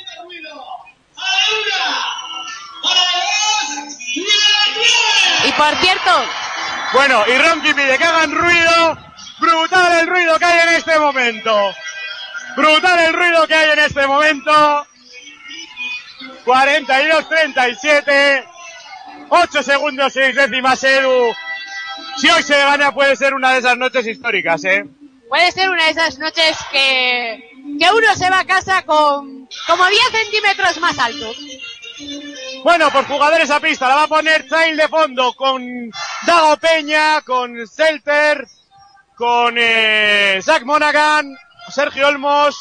Y por cierto, Bueno, y Ronky pide que hagan ruido. Brutal el ruido que hay en este momento. Brutal el ruido que hay en este momento. 42-37. 8 segundos, 6 décimas, Edu. Si hoy se gana puede ser una de esas noches históricas, ¿eh? puede ser una de esas noches que, que uno se va a casa con como 10 centímetros más alto. Bueno, por jugadores a pista, la va a poner Child de fondo con Dago Peña, con Selter, con eh, Zach Monaghan, Sergio Olmos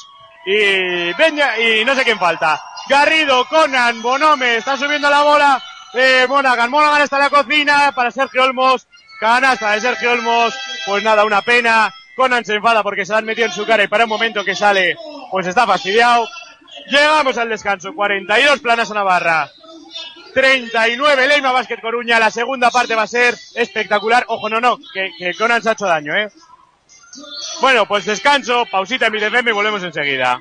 y Peña, y no sé quién falta. Garrido, Conan, Bonome, está subiendo la bola. Eh, Monaghan, Monaghan está en la cocina para Sergio Olmos. Canasta de Sergio Olmos. Pues nada, una pena. Conan se enfada porque se la han metido en su cara y para un momento que sale, pues está fastidiado. Llegamos al descanso. 42 planas a Navarra. 39 Leima Basket Coruña. La segunda parte va a ser espectacular. Ojo, no, no, que, que Conan se ha hecho daño, ¿eh? Bueno, pues descanso, pausita en mi y volvemos enseguida.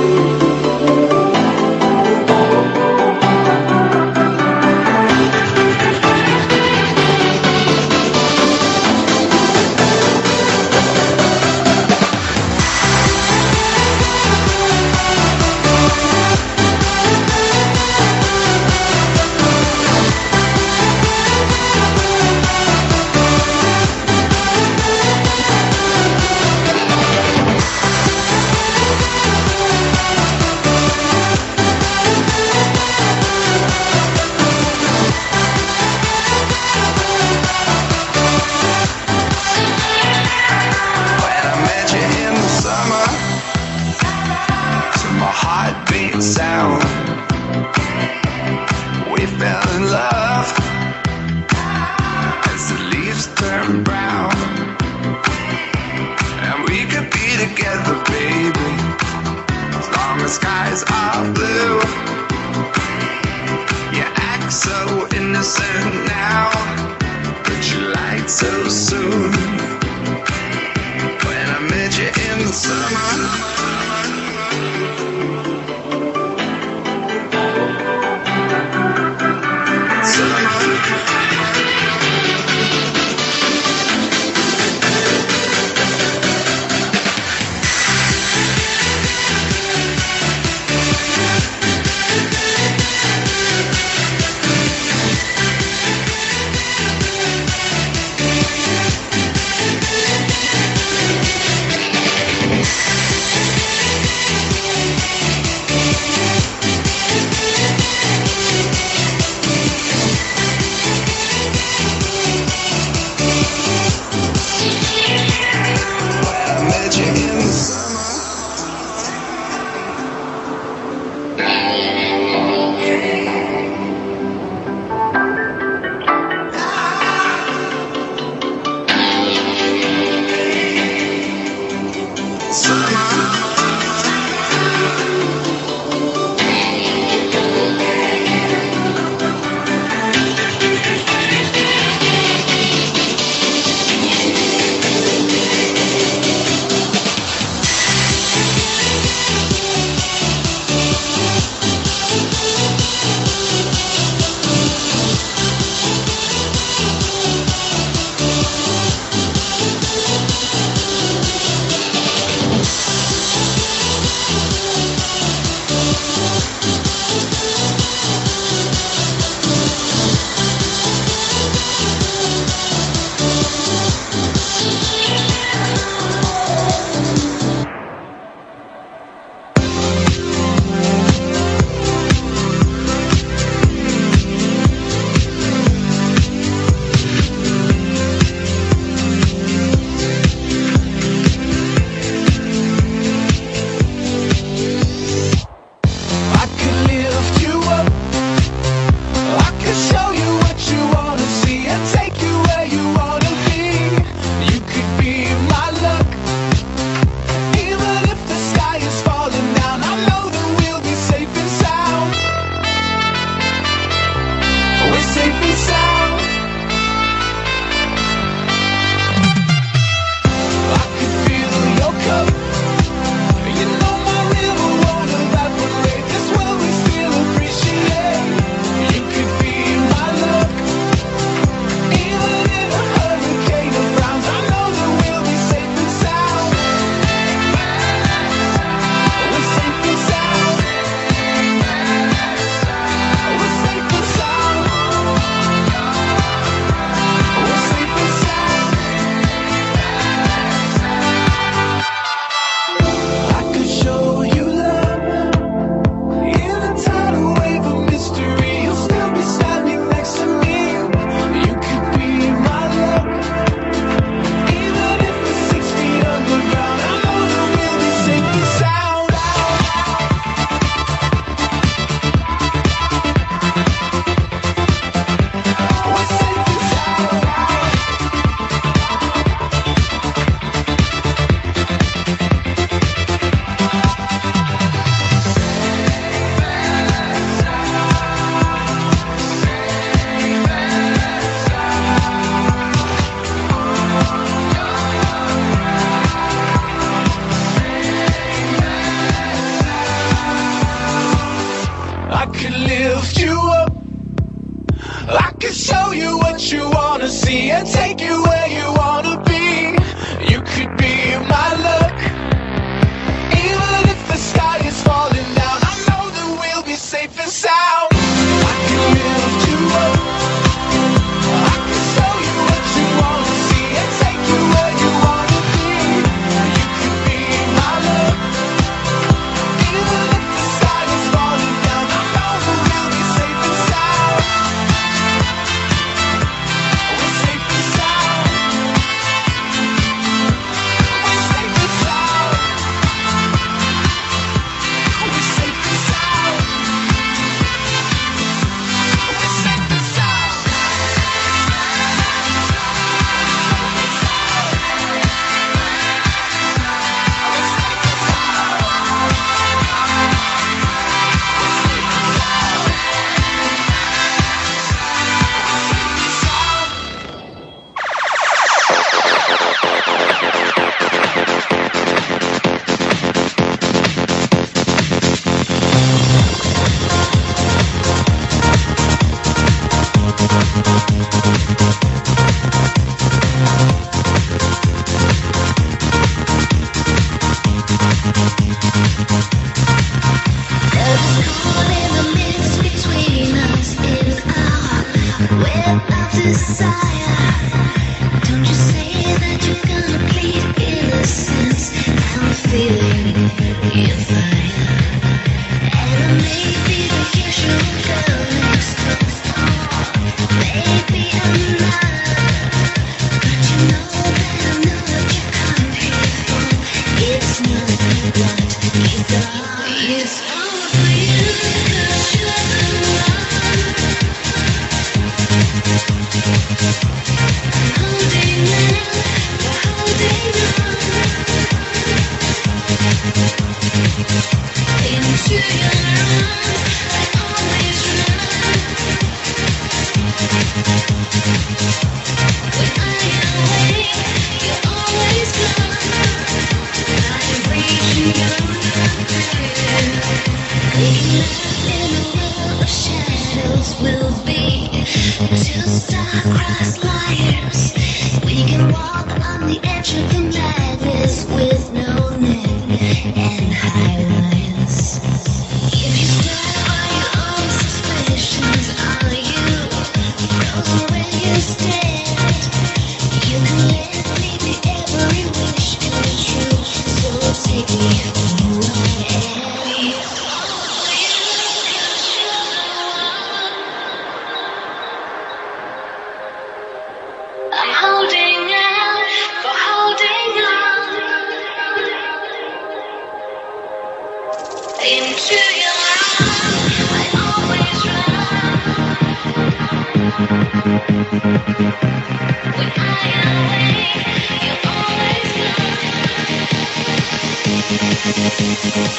Oh, oh,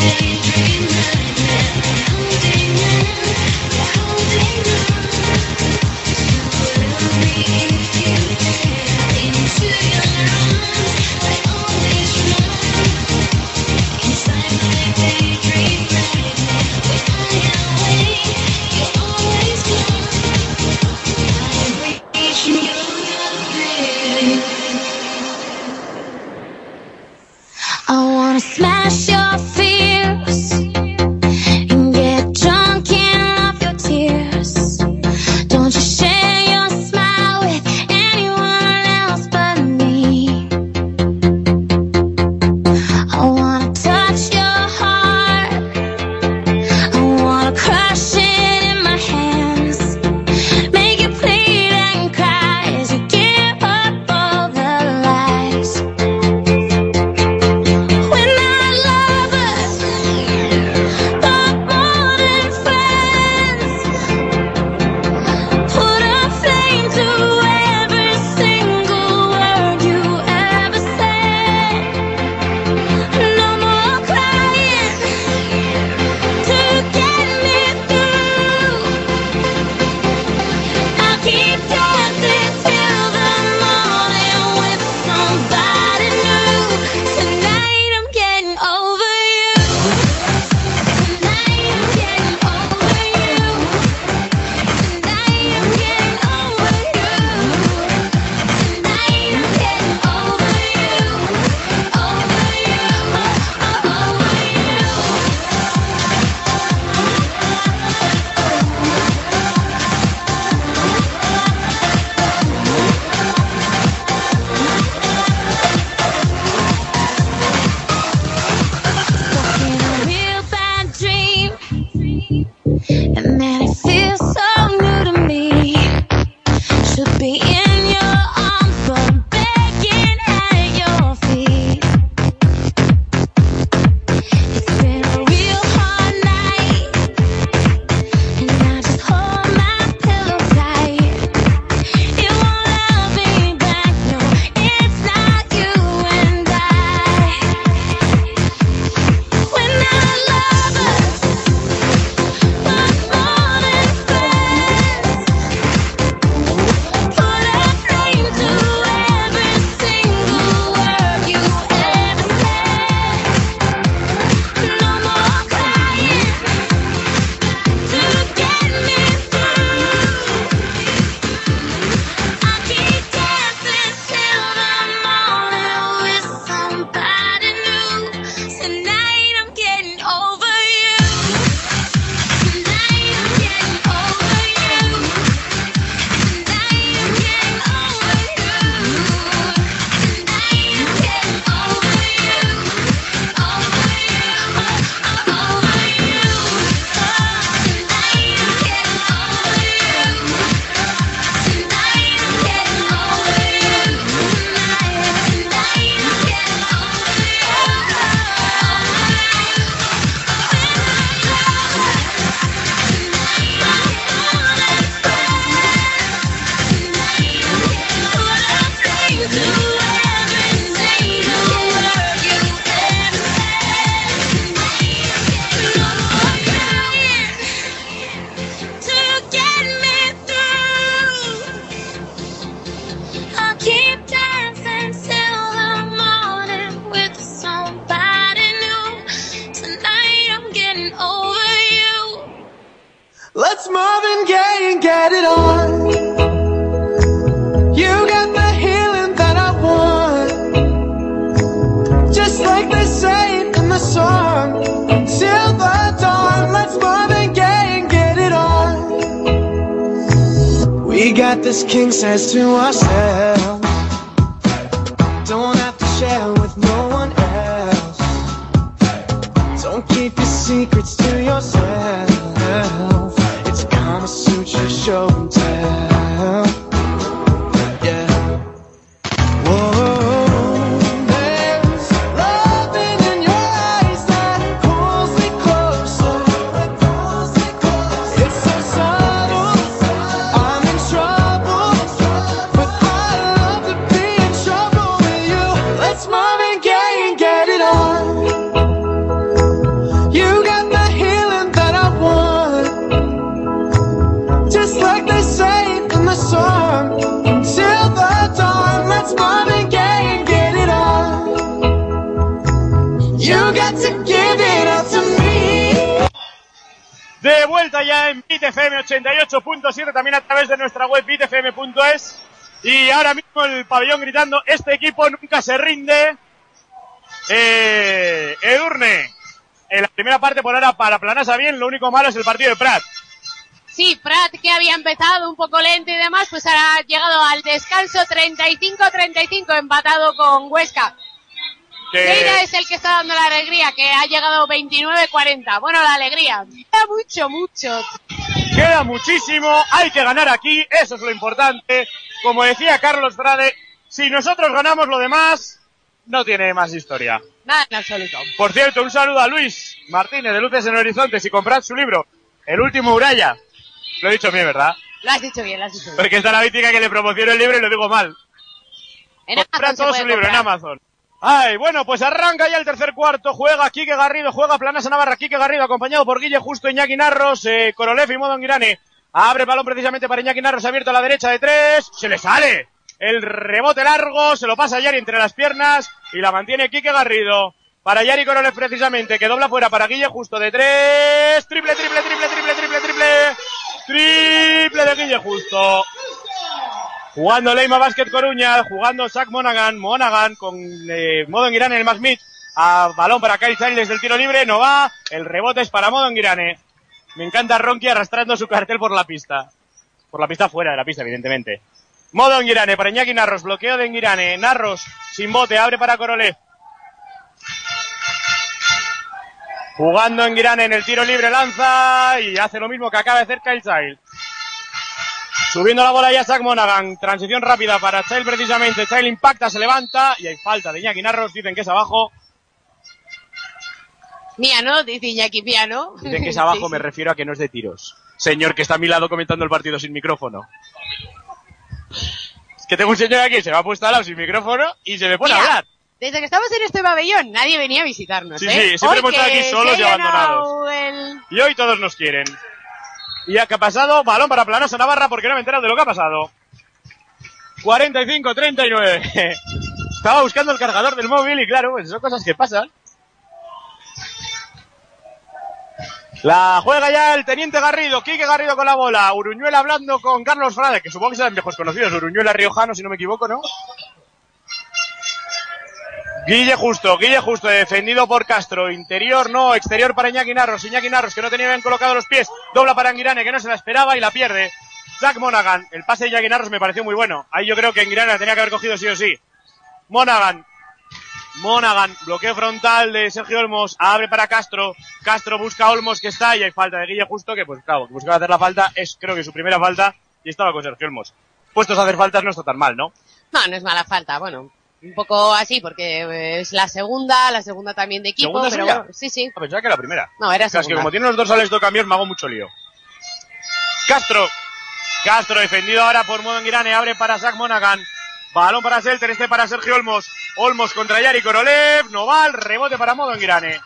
daydreamer. as to us gritando, este equipo nunca se rinde. Eh, Edurne, en la primera parte por ahora para Planasa bien, lo único malo es el partido de Prat. Sí, Prat, que había empezado un poco lento y demás, pues ha llegado al descanso 35-35, empatado con Huesca. Lleida es el que está dando la alegría, que ha llegado 29-40. Bueno, la alegría. Queda mucho, mucho. Queda muchísimo, hay que ganar aquí, eso es lo importante. Como decía Carlos Frade, si nosotros ganamos lo demás, no tiene más historia. Nada en absoluto. Por cierto, un saludo a Luis Martínez de Luces en Horizonte. Si comprad su libro, El último Uraya. Lo he dicho bien, ¿verdad? Lo has dicho bien, lo has dicho bien. Porque está la vítica que le promociono el libro y lo digo mal. En Comprad todo su libro en. Amazon. Ay, bueno, pues arranca ya el tercer cuarto. Juega Quique Garrido, juega Planasa Navarra, Quique Garrido, acompañado por Guille Justo, Iñaki Narros, eh, Korolev y Modo Girane. Abre el balón precisamente para Iñaki Narros, abierto a la derecha de tres. Se le sale. El rebote largo, se lo pasa Yari entre las piernas y la mantiene Quique Garrido. Para Yari Korolev precisamente, que dobla fuera para Guille Justo de tres. Triple, triple, triple, triple, triple, triple. Triple de Guille Justo. Jugando Leima Basket Coruña, jugando Zach Monaghan, Monaghan con eh, Modo Girane el más mid. A balón para Kyle Childs desde el tiro libre, no va. El rebote es para Modo Girane. Me encanta Ronki arrastrando su cartel por la pista. Por la pista fuera de la pista, evidentemente. Modo Girane para Iñaki Narros, bloqueo de Girane. Narros sin bote, abre para Korolev. Jugando en Girane en el tiro libre, lanza y hace lo mismo que acaba de hacer Kyle Child. Subiendo la bola ya Zach Monaghan. Transición rápida para Child precisamente. Child impacta, se levanta y hay falta de Iñaki Narros. Dicen que es abajo. Mía, ¿no? Dice Iñaki, mía, ¿no? Dicen que es abajo, Sí, sí. me refiero a que no es de tiros. Señor que está a mi lado comentando el partido sin micrófono. Es que tengo un señor aquí, se me ha puesto al lado sin micrófono y se me pone a hablar. Desde que estamos en este pabellón, nadie venía a visitarnos, Sí, ¿eh? sí, siempre hemos estado aquí solos y abandonados. el- Y hoy todos nos quieren. ¿Y a qué ha pasado? Balón para Planosa Navarra porque no me he enterado de lo que ha pasado. 45-39. Estaba buscando el cargador del móvil y claro, pues son cosas que pasan. La juega ya el teniente Garrido, Quique Garrido con la bola, Uruñuela hablando con Carlos Frade, que supongo que serán viejos conocidos, Uruñuela Riojano, si no me equivoco, ¿no? Guille Justo, Guille Justo, defendido por Castro, interior no, exterior para Iñaki Narros, Iñaki Narros que no tenía bien colocados los pies, dobla para Anguirane que no se la esperaba y la pierde. Zach Monaghan, el pase de Iñaki me pareció muy bueno, ahí yo creo que Anguirane la tenía que haber cogido sí o sí. Monaghan, Monaghan, bloqueo frontal de Sergio Olmos, abre para Castro, Castro busca a Olmos que está y hay falta de Guille Justo que pues claro, que buscaba hacer la falta, es creo que su primera falta y estaba con Sergio Olmos. Puestos a hacer faltas no está tan mal, ¿no? No, no es mala falta, bueno. Un poco así, porque eh, es la segunda, la segunda también de equipo, ¿Segunda pero bueno, sí, sí. Ah, Pensaba que era la primera. No, era O sea, es que segunda. como tiene los dorsales dos cambios, me hago mucho lío. Castro. Castro defendido ahora por Modo Girane. Abre para Zach Monaghan. Balón para Selter. Este para Sergio Olmos. Olmos contra Yari Korolev. Noval. Rebote para Modo Girane.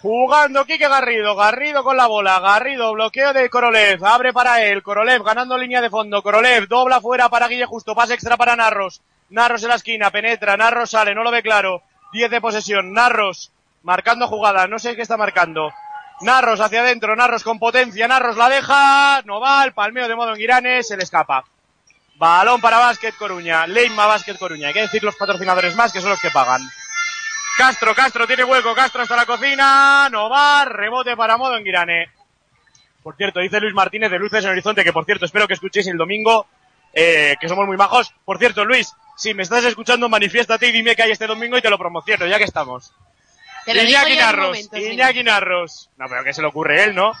Jugando Quique Garrido. Garrido con la bola. Garrido. Bloqueo de Korolev. Abre para él. Korolev ganando línea de fondo. Korolev dobla fuera para Guille Justo. Pase extra para Narros. Narros en la esquina. Penetra. Narros sale. No lo ve claro. 10 de posesión. Narros. Marcando jugada. No sé qué está marcando. Narros hacia adentro. Narros con potencia. Narros la deja. No va. El palmeo de modo en. Se le escapa. Balón para Básquet Coruña. Leima Básquet Coruña. Hay que decir los patrocinadores más que son los que pagan. Castro, Castro tiene hueco, Castro hasta la cocina, no va, rebote para modo en Girane. Por cierto, dice Luis Martínez de Luces en Horizonte, que por cierto, espero que escuchéis el domingo, eh, que somos muy majos. Por cierto, Luis, si me estás escuchando, manifiéstate y dime que hay este domingo y te lo promociono, ya que estamos. Iñaki Narros, momento, sí. Iñaki Narros. No, pero que se le ocurre él, ¿no?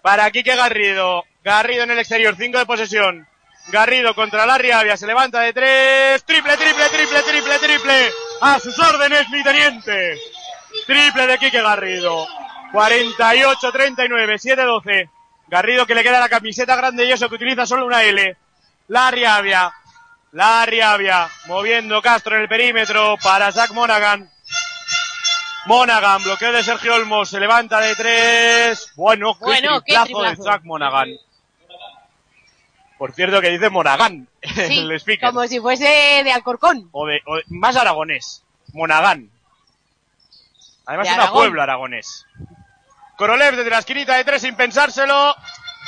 Para Quique Garrido. Garrido en el exterior, 5 de posesión. Garrido contra la Riavia, se levanta de tres. Triple, triple, triple, triple, triple. A sus órdenes, mi teniente. Triple de Quique Garrido. 48-39, 7-12. Garrido que le queda la camiseta grande y eso que utiliza solo una L. La Riavia. La Riavia. Moviendo Castro en el perímetro para Zach Monaghan. Monaghan, bloqueo de Sergio Olmos, se levanta de tres. Bueno, qué Bueno, qué triplazo de triplazo. Zach Monaghan. Por cierto que dice Monaghan, Sí, el speaker. como si fuese de Alcorcón. O de, o de- más aragonés. Monaghan. Además De es una pueblo aragonés. Korolev desde la esquinita de tres sin pensárselo.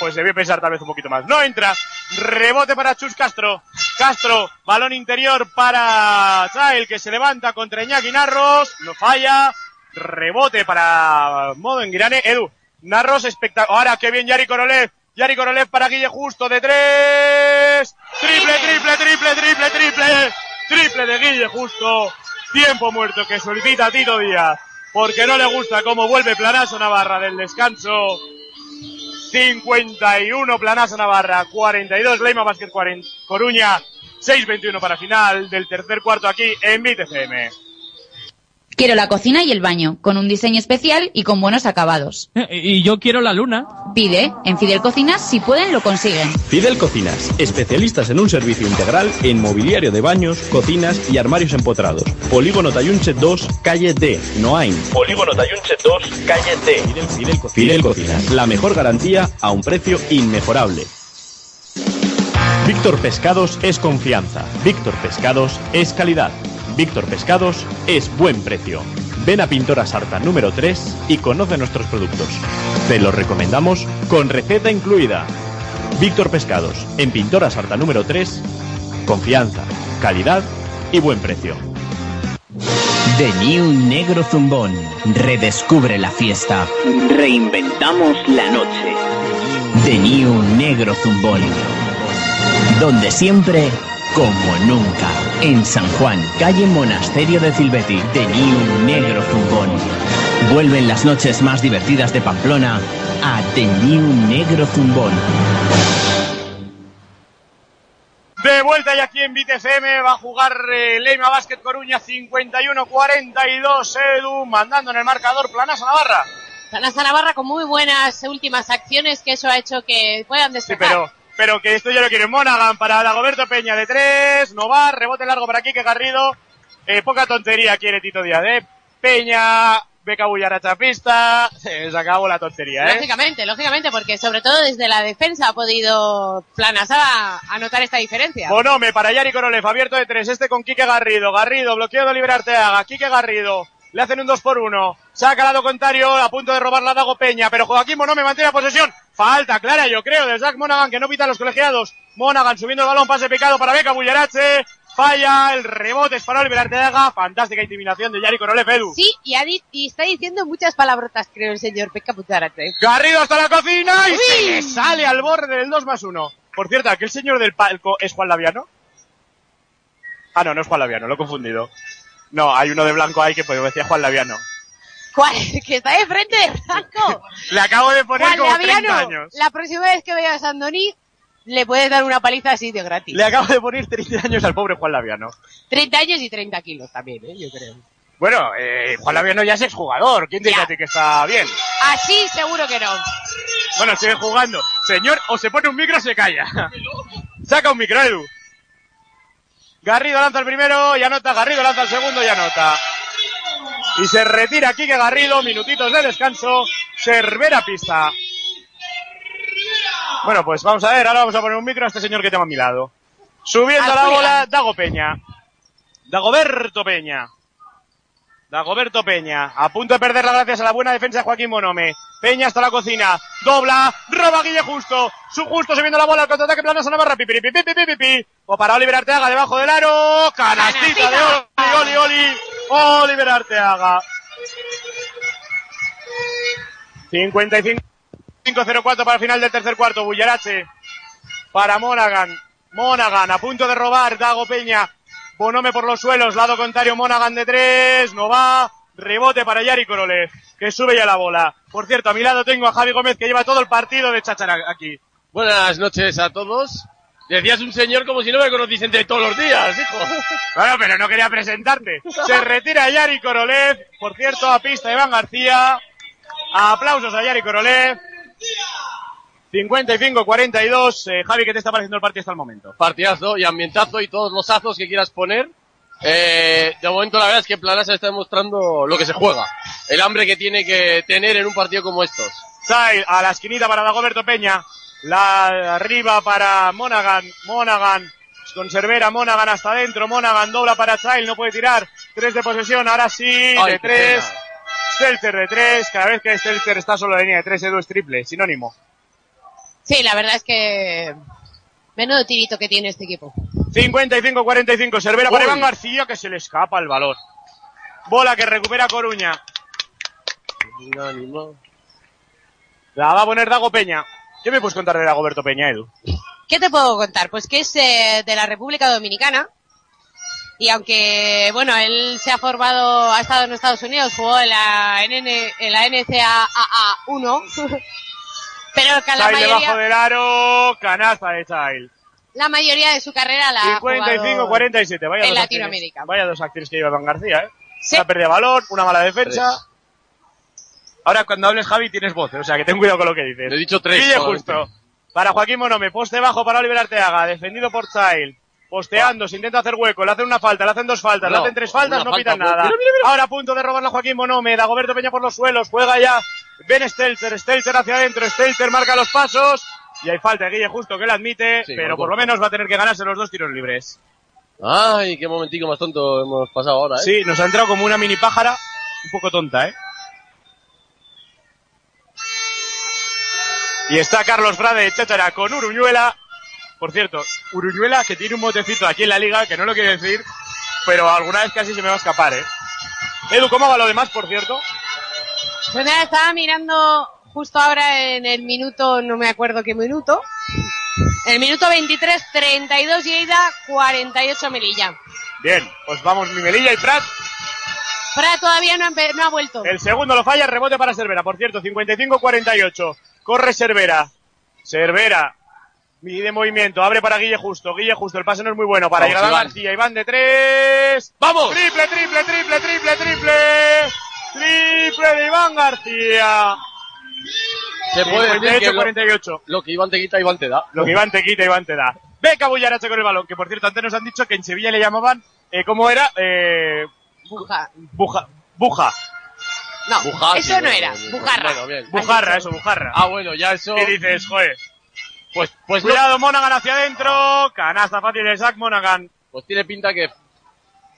Pues debió pensar tal vez un poquito más. No entra. Rebote para Chus Castro. Castro, balón interior para Chael que se levanta contra Iñaki Narros. No falla. Rebote para Modo en Girane. Edu. Narros espectacular. Ahora qué bien Yari Korolev. Yari Korolev para Guille Justo de tres. Triple, triple, triple, triple, triple. Triple de Guille Justo. Tiempo muerto que solicita Tito Díaz. Porque no le gusta cómo vuelve Planaso Navarra del descanso. 51 Planaso Navarra, 42 Leima Basket 40, Coruña, 6-21 para final del tercer cuarto aquí en BTCM. Quiero la cocina y el baño, con un diseño especial y con buenos acabados. Y yo quiero la luna. Pide, en Fidel Cocinas, si pueden, lo consiguen. Fidel Cocinas, especialistas en un servicio integral en mobiliario de baños, cocinas y armarios empotrados. Polígono Tayunche 2, calle D, Noain. Polígono Tayunche 2, calle D. Fidel, Fidel Cocinas. Fidel Cocinas, la mejor garantía a un precio inmejorable. Víctor Pescados es confianza. Víctor Pescados es calidad. Víctor Pescados es buen precio. Ven a Pintora Sarta número 3 y conoce nuestros productos. Te los recomendamos con receta incluida. Víctor Pescados, en Pintora Sarta número 3, confianza, calidad y buen precio. The New Negro Zumbón. Redescubre la fiesta. Reinventamos la noche. The New Negro Zumbón. Donde siempre, como nunca. En San Juan, calle Monasterio de Filbeti. The New Negro Zumbón. Vuelven las noches más divertidas de Pamplona a The New Negro Zumbón. De vuelta y aquí en BTCM va a jugar eh, Leima Basket Coruña 51-42 Edu, mandando en el marcador Planasa Navarra. Planasa Navarra con muy buenas últimas acciones que eso ha hecho que puedan Sí, destacar. pero, pero que esto ya lo quiere Monaghan para Dagoberto Peña de tres, no va, rebote largo para Quique Garrido, eh, poca tontería quiere Tito Díaz de Peña, Beca Bullara chapista, se acabó la tontería, ¿eh? Lógicamente, lógicamente, porque sobre todo desde la defensa ha podido Planasa anotar esta diferencia. Bonome para Yari Korolev, abierto de tres, este con Quique Garrido, Garrido, bloqueo de Oliver Arteaga, Quique Garrido, le hacen un 2 por 1 saca al lado contrario, a punto de robar la Dago Peña, pero Joaquín Bonome mantiene la posesión, falta clara yo creo de Zach Monaghan que no pita a los colegiados, Monaghan subiendo el balón, pase picado para Beca Bullarache, falla, el rebote es para Oliver Arteaga, fantástica intimidación de Yari Korolev, Edu. Sí, y, ha di- y está diciendo muchas palabrotas, creo, el señor Pekka Putarate. Garrido hasta la cocina y Uy. se le sale al borde del 2 más 1. Por cierto, aquel señor del palco es Juan Laviano. Ah, no, no es Juan Laviano, lo he confundido. No, hay uno de blanco ahí que pues, decía Juan Laviano. ¿Cuál? Que está de frente de Franco. Le acabo de poner Juan como Laviano, 30 años. la próxima vez que veas a Andoni, le puedes dar una paliza así de gratis. Le acabo de poner 30 años al pobre Juan Laviano. 30 años y 30 kilos también, ¿eh? yo creo. Bueno, eh, Juan Laviano ya es exjugador. ¿Quién dice a ti que está bien? Así seguro que no. Bueno, sigue jugando. Señor, o se pone un micro o se calla. Saca un micro, Edu. Garrido lanza el primero y anota. Garrido lanza el segundo y anota. Y se retira Quique Garrido. Minutitos de descanso. Cervera pista. Bueno, pues vamos a ver. Ahora vamos a poner un micro a este señor que tengo a mi lado. Subiendo la bola, Dago Peña. Dagoberto Peña. Dagoberto Peña, a punto de perderla gracias a la buena defensa de Joaquín Bonome. Peña hasta la cocina, dobla, roba Guille Justo. Su Justo se viendo la bola, el contraataque plano a Navarra, pipi, pipi, pipi, pipi, pipi. O para Oliver Arteaga debajo del aro, canastita de Oli, Oli, Oli, Oliver Arteaga. 55. 5-0-4 para el final del tercer cuarto. Bullarache para Monaghan. Monaghan a punto de robar. Dago Peña. Bonome por los suelos. Lado contrario. Monaghan de tres. No va. Rebote para Yari Korolev. Que sube ya la bola. Por cierto, a mi lado tengo a Javi Gómez que lleva todo el partido de Chachara aquí. Buenas noches a todos. Decías un señor como si no me conociesen de todos los días, hijo. Bueno, pero no quería presentarte. Se retira Yari Korolev. Por cierto, a pista Iván García. Aplausos a Yari Korolev. 55-42. Eh, Javi, ¿qué te está pareciendo el partido hasta el momento? Partidazo y ambientazo y todos los azos que quieras poner. Eh, de momento la verdad es que Planasa está demostrando lo que se juega. El hambre que tiene que tener en un partido como estos. Sai a la esquinita para Dagoberto Peña. La arriba para Monaghan. Monaghan con Cervera. Monaghan hasta adentro. Monaghan dobla para Child. No puede tirar. Tres de posesión. Ahora sí. Ay, de tres. Stelter de tres. Cada vez que Stelter está solo de línea de tres, Edu es triple. Sinónimo. Sí, la verdad es que menudo tirito que tiene este equipo. 55-45. Cervera para. Iván García que se le escapa el valor. Bola que recupera Coruña. La va a poner Dago Peña. ¿Qué me puedes contar de Dagoberto Peña, Edu? ¿Qué te puedo contar? Pues que es eh, de la República Dominicana. Y aunque, bueno, él se ha formado, ha estado en Estados Unidos, jugó en la, NN, en la NCAA 1. pero que la Child debajo mayoría, del aro. Canasta de Child. la mayoría de su carrera la ha jugado 55-47. Vaya en dos Latinoamérica. Acciones, vaya dos acciones que lleva Iván García, ¿eh? Una pérdida de valor, una mala defensa. Ahora cuando hables, Javi, tienes voz, o sea que ten cuidado con lo que dices. Le he dicho tres, Guille justo. Para Joaquín Monome, poste bajo para Oliver Arteaga, defendido por Child. Posteando, se intenta hacer hueco, le hacen una falta, le hacen dos faltas, le No, hacen tres faltas, no falta, pitan nada. mira, mira, mira. Ahora a punto de robarla Joaquín Monome, Dagoberto Peña por los suelos, juega ya Ben Stelter, Stelter hacia adentro, Stelter marca los pasos, y hay falta de Guille justo que la admite, Sí, pero por lo menos va a tener que ganarse los dos tiros libres. Ay, qué momentico más tonto hemos pasado ahora, ¿eh? Sí, nos ha entrado como una mini pájara, un poco tonta, ¿eh? Y está Carlos Frade de Cháchara con Uruñuela. Por cierto, Uruñuela que tiene un motecito aquí en la liga, que no lo quiero decir, pero alguna vez casi se me va a escapar, ¿eh? Edu, ¿cómo va lo demás, por cierto? Pues nada, estaba mirando justo ahora en el minuto, no me acuerdo qué minuto. El minuto 23, 32 Lleida, 48 Melilla. Bien, pues vamos, mi Melilla y Prat. Fra todavía no ha, empe- no ha vuelto. El segundo lo falla, rebote para Cervera, por cierto, 55-48. Corre Cervera. Cervera. Mide movimiento, abre para Guille Justo. Guille Justo, el pase no es muy bueno. Para Vamos, llegar a Iván. García, Iván de tres. ¡Vamos! Triple, triple, triple, triple, triple. Triple de Iván García. Se puede decir que lo, 48. lo que Iván te quita, Iván te da. Lo que Iván te quita, Iván te da. Beca Bullarache con el balón, que por cierto antes nos han dicho que en Sevilla le llamaban, eh, ¿cómo era? Eh, Buja. buja, buja. No, Bujati, eso no era. bueno, Bujarra. bueno, bien. Bujarra, eso, bujarra. Ah, bueno, ya eso... Y dices, joder. Pues, pues, no- Cuidado, Monaghan hacia adentro. Canasta fácil de Zach Monaghan. pues tiene pinta que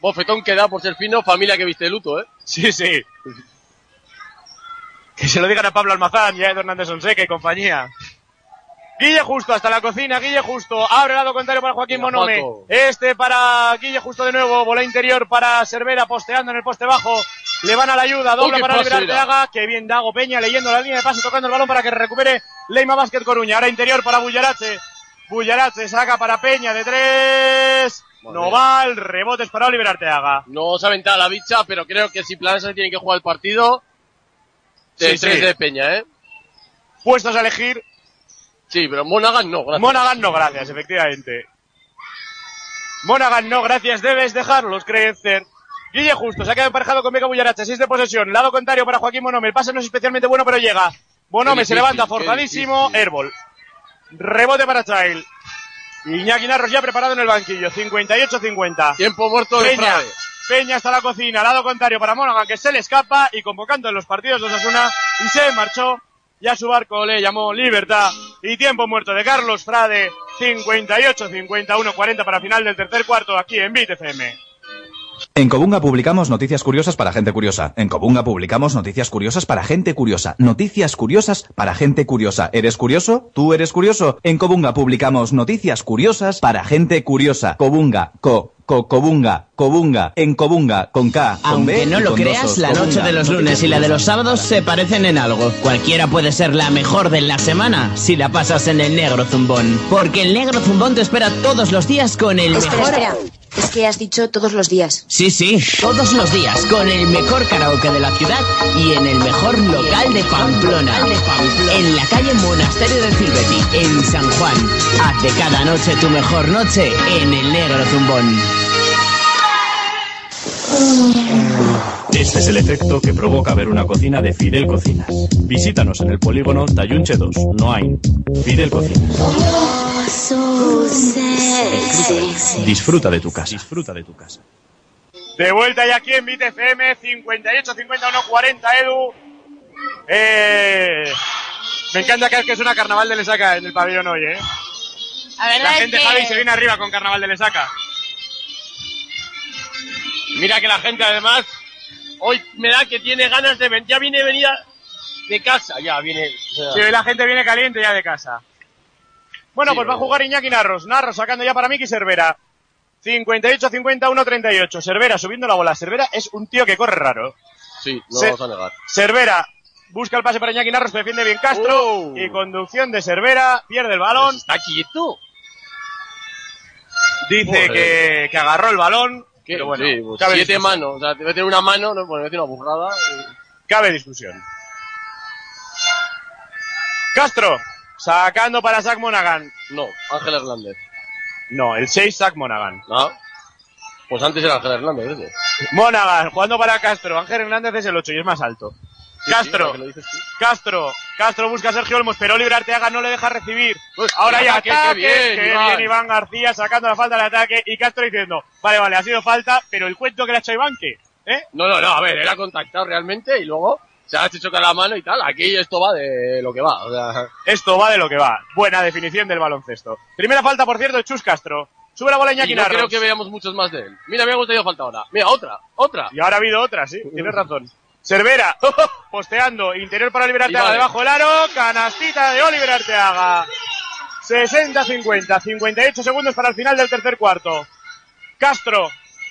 bofetón que da por ser fino, familia que viste de luto, ¿eh? Sí, sí. Que se lo digan a Pablo Almazán y a Edu Hernández Onseca y compañía. Guille Justo hasta la cocina, Guille Justo, abre el lado contrario para Joaquín Monome, este para Guille Justo de nuevo, bola interior para Cervera, posteando en el poste bajo, le van a la ayuda, dobla para liberar era. Teaga, que bien Dago Peña leyendo la línea de pase, tocando el balón para que recupere Leima Basket Coruña, ahora interior para Bullarache, Bullarache saca para Peña de tres, no va, el rebote es para Oliver Arteaga. No se aventaba la bicha, pero creo que si Planesa tiene que jugar el partido, de Sí, tres sí. de Peña, ¿eh? Puestos a elegir, Sí, pero Monaghan no, gracias. Monaghan no, gracias, efectivamente. Monaghan no, gracias, debes dejarlos crecer. Guille Justo se ha quedado emparejado con Vega Bullarache, 6 de posesión. Lado contrario para Joaquín Bonome. El pase no es especialmente bueno, pero llega. Bonome se levanta forzadísimo. Airball. Rebote para Child. Iñaki Narros ya preparado en el banquillo. 58-50. Tiempo muerto de Peña. Frade. Peña hasta la cocina. Lado contrario para Monaghan, que se le escapa y convocando en los partidos de Osasuna. Y se marchó. Ya su barco le llamó Libertad. Y tiempo muerto de Carlos Frade. 58-51-40 para final del tercer cuarto aquí en Beat FM. En Cobunga publicamos noticias curiosas para gente curiosa. En Cobunga publicamos noticias curiosas para gente curiosa. Noticias curiosas para gente curiosa. ¿Eres curioso? ¿Tú eres curioso? En Cobunga publicamos noticias curiosas para gente curiosa. Cobunga, co, co, Cobunga, Cobunga, en Cobunga, con K, con B Aunque no y lo creas, dosos. la noche Cobunga, de los lunes y la de los sábados se parecen en algo. Cualquiera puede ser la mejor de la semana si la pasas en el negro zumbón. Porque el negro zumbón te espera todos los días con el Espera, mejor... espera. Es que has dicho todos los días. Sí, sí, todos los días con el mejor karaoke de la ciudad y en el mejor local de Pamplona. En la calle Monasterio del Silveti, en San Juan. Haz de cada noche tu mejor noche en el negro zumbón. Este es el efecto que provoca ver una cocina de Fidel Cocinas. Visítanos en el polígono Tayunche 2, Noain. Fidel Cocinas. Disfruta de tu casa. Disfruta de tu casa. De vuelta ya aquí en Bit FM, 58, 51, 40, Edu. Eh, me encanta que es que es una carnaval de Lesaca en el pabellón hoy, ¿eh? La verdad La es gente, que- Javi, se viene arriba con carnaval de Lesaca. Mira que la gente además hoy me da que tiene ganas de venir. Ya viene venida de casa, ya viene. sea, Sí, hoy la gente viene caliente ya de casa. Bueno, Sí, pues va a jugar Iñaki Narros. Narros sacando ya para Miki Cervera. 58, 51, 38. Cervera subiendo la bola. Cervera es un tío que corre raro. sí, no Se- vamos a negar. Cervera busca el pase para Iñaki Narros, defiende bien Castro. Oh. Y conducción de Cervera, pierde el balón. Está quieto. Dice que, que agarró el balón. ¿Qué? Pero bueno, Sí, pues cabe, siete discusión. manos. O sea, te voy a tener una mano, no, bueno, voy a decir una burrada. y- cabe discusión. Castro, sacando para Zach Monaghan. No, Ángel Hernández. No, el 6 Zach Monaghan. ¿No? Pues antes era Ángel Hernández, ese. Monaghan, jugando para Castro. Ángel Hernández es el 8 y es más alto. Castro, sí, que. Castro, Castro busca a Sergio Olmos, pero Oliver Arteaga no le deja recibir. Ahora el ya ataque, ataque, qué bien, qué Iván. Iván García sacando la falta del ataque y Castro diciendo, vale, vale, ha sido falta, pero el cuento que le ha hecho Iván, ¿qué? ¿Eh? No, no, no, a ver, era contactado realmente y luego se ha hecho chocar la mano y tal. Aquí esto va de lo que va, o sea. Esto va de lo que va. Buena definición del baloncesto. Primera falta, por cierto, de Chus Castro. Sube la bola Iñaki Y no creo que veamos muchos más de él. Mira, me ha gustado falta ahora. Mira, otra, otra. Y ahora ha habido otra, sí, tienes razón. Cervera, posteando, interior para Oliver Arteaga, vale. debajo del aro, canastita de Oliver Arteaga. 60-50, 58 segundos para el final del tercer cuarto. Castro,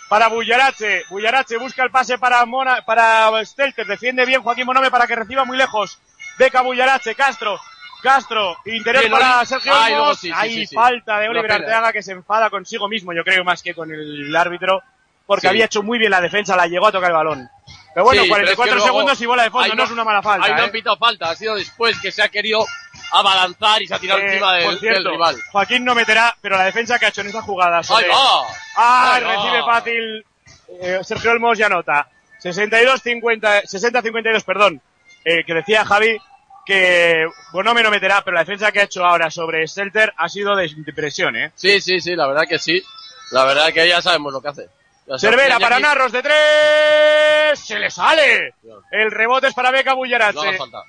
para Bullarache, Bullarache busca el pase para Mona, para Stelter, defiende bien Joaquín Monome para que reciba muy lejos. Beca Bullarache, Castro, Castro, interior Bien, para Sergio Ay, Olmos. luego sí, Hay sí, sí. falta de Oliver. Arteaga que se enfada consigo mismo, yo creo, más que con el árbitro, porque había hecho muy bien la defensa, la llegó a tocar el balón. Pero bueno, Sí, pero es que 44 luego- segundos y bola de fondo, no es una mala falta. Ahí no ¿eh? han pitado falta, ha sido después que se ha querido abalanzar y se ha tirado Eh, encima del, por cierto, del rival. Joaquín no meterá, pero la defensa que ha hecho en esta jugada sobre... ¡Ahí va! ¡Ah! ¡Ahí va! recibe fácil eh, Sergio Olmos y anota. 62-50, 60-52, perdón. Eh, que decía Javi que Bonome no meterá, pero la defensa que ha hecho ahora sobre Stelter ha sido de impresión, ¿eh? Sí, sí, sí, la verdad que sí. La verdad que ya sabemos lo que hace. Cervera para Narros de tres. ¡Se le sale! El rebote es para Beca No Bullarache. falta.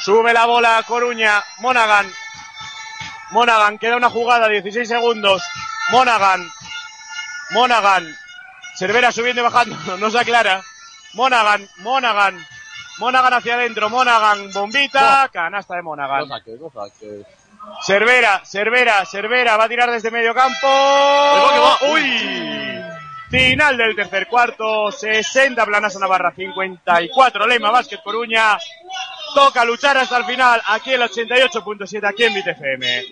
Sube la bola Coruña. Monaghan. Monaghan. Queda una jugada. 16 segundos. Monaghan. Monaghan. Cervera subiendo y bajando. No se aclara. Monaghan. Monaghan. Monaghan hacia adentro. Monaghan. Bombita. Canasta de Monaghan. No no. Cervera, Cervera, Cervera va a tirar desde medio campo. ¡Uy! Final del tercer cuarto, 60 Planasa Navarra, 54 Lema Básquet Coruña. Toca luchar hasta el final, aquí el 88.7, aquí en BTFM.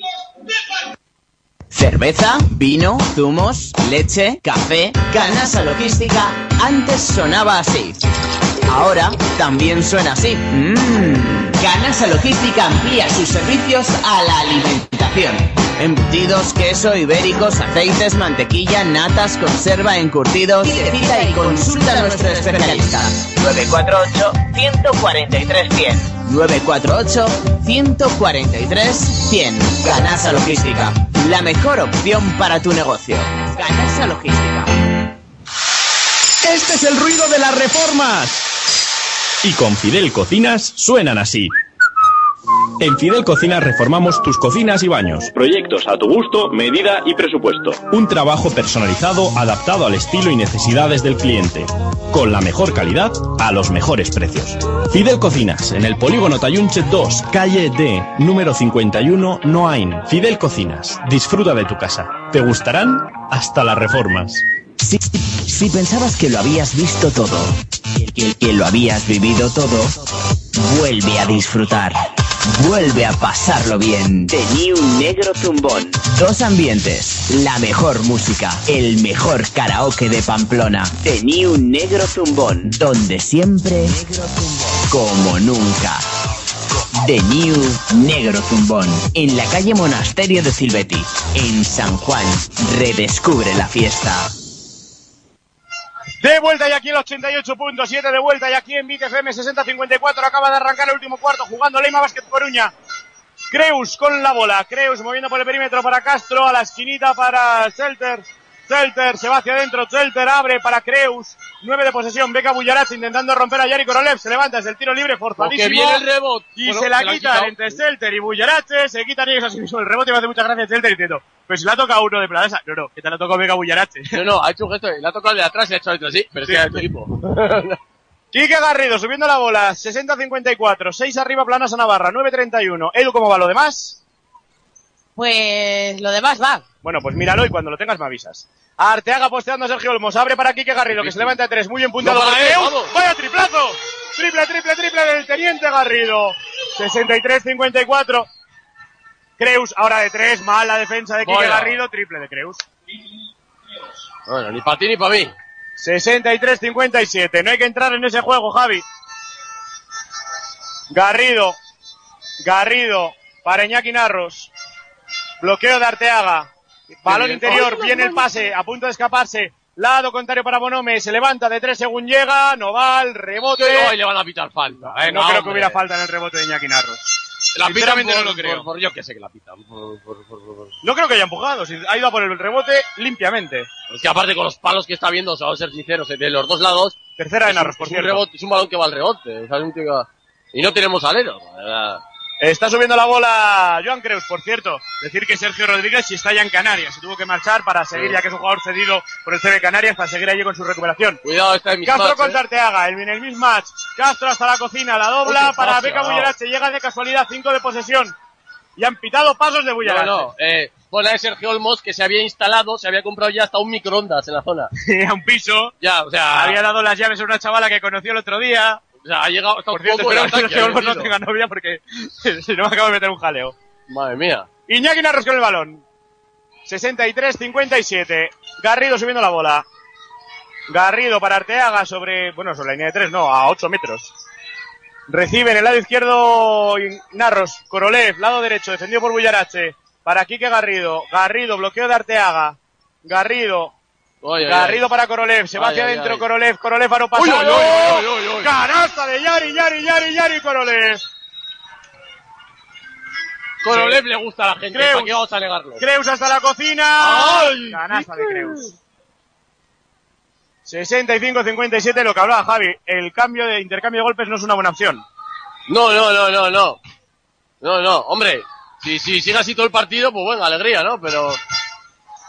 Cerveza, vino, zumos, leche, café, Canasa Logística. Antes sonaba así. Ahora también suena así. Mmm. Canasa Logística amplía sus servicios a la alimentación. Embutidos, queso, ibéricos, aceites, mantequilla, natas, conserva, encurtidos. Pide cita y consulta a nuestro especialista. 948-143-100. 948-143-100. Canasa Logística. La mejor opción para tu negocio. Canasa Logística. Este es el ruido de las reformas. Y con Fidel Cocinas suenan así. En Fidel Cocina reformamos tus cocinas y baños. Proyectos a tu gusto, medida y presupuesto. Un trabajo personalizado adaptado al estilo y necesidades del cliente. Con la mejor calidad a los mejores precios. Fidel Cocinas, en el Polígono Tayunche 2, calle D, número 51, Noain. Fidel Cocinas, disfruta de tu casa. Te gustarán hasta las reformas. Si, si pensabas que lo habías visto todo, que, que lo habías vivido todo, vuelve a disfrutar. Vuelve a pasarlo bien. The New Negro Zumbón. Dos ambientes, la mejor música, el mejor karaoke de Pamplona. The New Negro Zumbón. Donde siempre, como nunca. The New Negro Zumbón. En la calle Monasterio de Silvetti. En San Juan. Redescubre la fiesta. De vuelta y aquí el 88.7, de vuelta y aquí en Beat FM 60-54. Acaba de arrancar el último cuarto jugando Leima Basket Coruña. Creus con la bola. Creus moviendo por el perímetro para Castro. A la esquinita para Celter. Celter se va hacia adentro. Celter abre para Creus. 9 de posesión. Beca Bullarat intentando romper a Yari Korolev. Se levanta desde el tiro libre forzadísimo. Viene el rebote. Y Bueno, se la la quitan entre Celter y Bullarache. Se quitan ellos así mismo el rebote. Me hace mucha gracia Celter diciendo, pues si la toca uno de Pradesa. No, no, que te la tocó Beca Bullarache. No, no, ha hecho un gesto, le ha tocado de atrás y ha hecho así, pero es que Sí. era tu equipo. Quique Garrido subiendo la bola, 60-54, 6 arriba Planas a Navarra, 9-31. Edu, ¿cómo va lo demás? Pues lo demás va. Bueno, pues míralo y cuando lo tengas me avisas. Arteaga posteando a Sergio Olmos, abre para Quique Garrido, que se levanta de tres, muy bien puntado No, para él. ¡Vaya triplazo! Triple, triple, triple del Teniente Garrido. 63-54. Creus, ahora de tres, mal la defensa de Quique Vaya. Garrido, triple de Creus. Bueno, ni para ti ni para mí. 63-57. No hay que entrar en ese juego, Javi. Garrido. Garrido. Para Iñaki Narros. Bloqueo de Arteaga. Balón interior. Viene el pase. A punto de escaparse. Lado contrario para Bonome. Se levanta de tres según llega. No va el rebote. Hoy le van a pitar falta. Eh, no Venga, creo que hubiera falta en el rebote de Iñaki Narros. La pitan no lo creo. por- por- yo que sé que la pitan. Por, por- No creo que haya empujado. Ha ido a por el rebote limpiamente. Es que aparte con los palos que está viendo, o sea, vamos a ser sinceros, de los dos lados. Tercera de un- Narros, por es un cierto. rebote, es un balón que va al rebote. o sea, es un tío que va- Y no tenemos alero. la verdad. Está subiendo la bola Joan Creus, por cierto. Decir que Sergio Rodríguez si está ya en Canarias. Se tuvo que marchar para seguir, ya que es un jugador cedido por el CB Canarias, para seguir allí con su recuperación. Cuidado, está en mis Castro match, contra eh. Arteaga, el, el mismatch. Castro hasta la cocina, la dobla Uy, para Beca no. Bullarache. Llega de casualidad, 5 de posesión. Y han pitado pasos de No, Bullarache. no, eh, bueno, es Sergio Olmos que se había instalado, se había comprado ya hasta un microondas en la zona. a un piso. Ya, o sea, Había dado las llaves a una chavala que conoció el otro día. O sea ha llegado hasta Por un cierto, poco espero que Sergio Olmos no tenga novia porque si no me acabo de meter un jaleo. Madre mía. Iñaki Narros con el balón. 63-57. Garrido subiendo la bola. Garrido para Arteaga sobre, bueno, sobre la línea de tres, no, a 8 metros. Recibe en el lado izquierdo Narros, Korolev, lado derecho, defendido por Bullarache. Para Quique Garrido. Garrido, bloqueo de Arteaga. Garrido. Oye, Garrido oye. para Korolev, se va hacia adentro. Korolev, Korolev Uy, uy, pasado. Canasta de Yari, Yari, Yari, Yari Korolev. Korolev le gusta a la gente, Creus. ¿para qué vamos a negarlo? Creus hasta la cocina. ¡Ay! Canasta de Creus. 65-57, lo que hablaba Javi. El cambio de intercambio de golpes no es una buena opción. No, no, no, no, no. No, no, hombre, si, si sigue así todo el partido, pues bueno, alegría, ¿no? Pero,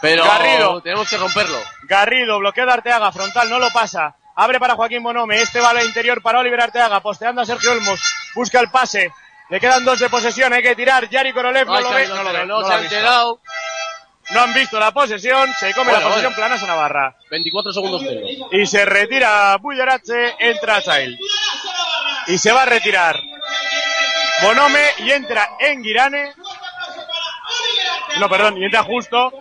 pero Garrido. tenemos que romperlo. Garrido, bloqueo de Arteaga, frontal, no lo pasa. Abre para Joaquín Bonome, este bala interior para Oliver Arteaga, posteando a Sergio Olmos, busca el pase. Le quedan dos de posesión, hay que tirar. Yari Korolev no Ay, lo ve, no lo no, ve, no no lo se ha ha visto. enterado. No han visto la posesión, se come Bueno, la posesión bueno. planas a Navarra. 24 segundos menos. Y se retira Bullarache, entra Chail. Y se va a retirar Bonome y entra Enguirane. No, perdón, y entra justo.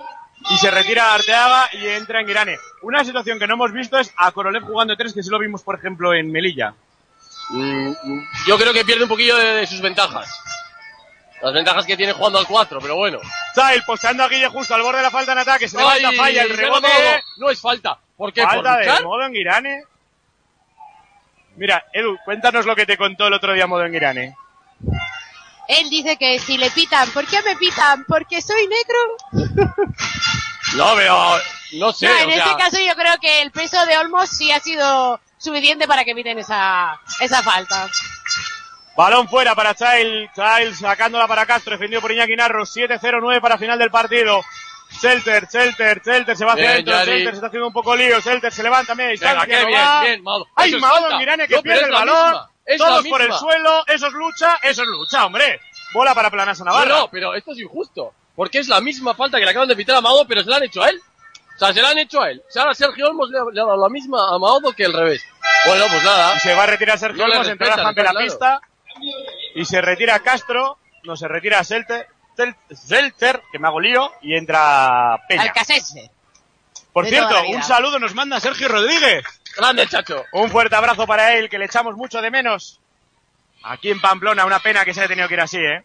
Y se retira Arteaga y entra Enguirane. Una situación que no hemos visto es a Korolev jugando tres, que sí lo vimos, por ejemplo, en Melilla. Mm, yo creo que pierde un poquillo de, de sus ventajas. Las ventajas que tiene jugando al 4, pero bueno. Chail posteando a Guille justo al borde de la falta en ataque. Se levanta, falla el rebote. No, no es falta. ¿Por qué? Falta ¿Por de modo Enguirane. Mira, Edu, cuéntanos lo que te contó el otro día modo Enguirane. Él dice que si le pitan, ¿por qué me pitan? ¿Porque soy negro? No, pero no sé. no, o en sea, este caso yo creo que el peso de Olmos sí ha sido suficiente para que piten esa, esa falta. Balón fuera para Child. Child sacándola para Castro, defendido por Iñaki Narros. 7-0-9 para final del partido. Shelter, Shelter, Shelter se va hacia adentro. Shelter se está haciendo un poco lío. Shelter se levanta a media Venga, distancia. qué no bien, va. bien, Maodo. ¡Ay. Mirane que pierde el balón! misma, es la Todos por el suelo. Eso es lucha. Eso es lucha, hombre. Bola para Planasa Navarra. No, no, pero esto es injusto. Porque es la misma falta que le acaban de pitar a Maodo, pero se la han hecho a él. O sea, se la han hecho a él. O sea, ahora Sergio Olmos le, ha- le ha dado la misma a Maodo que al revés. Bueno, pues nada. Y se va a retirar Sergio No Olmos, entra respetan, Juan de la pista. Y se retira Castro. No, se retira Shelter. Sel- Shelter, que me hago lío. Y entra Peña. Alcacense. Por de cierto, toda la un saludo nos manda Sergio Rodríguez. Grande, chacho. Un fuerte abrazo para él, que le echamos mucho de menos. Aquí en Pamplona, una pena que se haya tenido que ir así, ¿eh?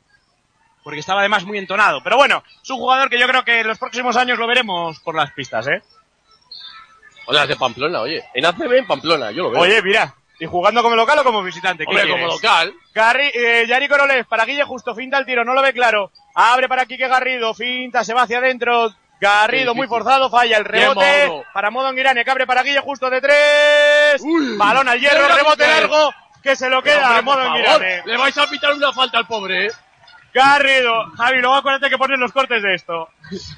Porque estaba además muy entonado. Pero bueno, es un jugador que yo creo que en los próximos años lo veremos por las pistas, ¿eh? O sea, es de Pamplona, oye. En ACB en Pamplona, yo lo veo. Oye, mira. ¿Y jugando como local o como visitante? ¿Qué Hombre, como local. Garri, eh, Yari Korolev para Guille Justo, finta el tiro, no lo ve claro. Abre para Quique Garrido, finta, se va hacia adentro. Garrido muy forzado, falla el rebote para Modo Girane, que abre para Guille Justo de tres. Balón al hierro, rebote largo, que se lo queda hombre, a Modo Girane. Le vais a pitar una falta al pobre, eh. Garrido, Javi, luego acuérdate que ponen los cortes de esto. Es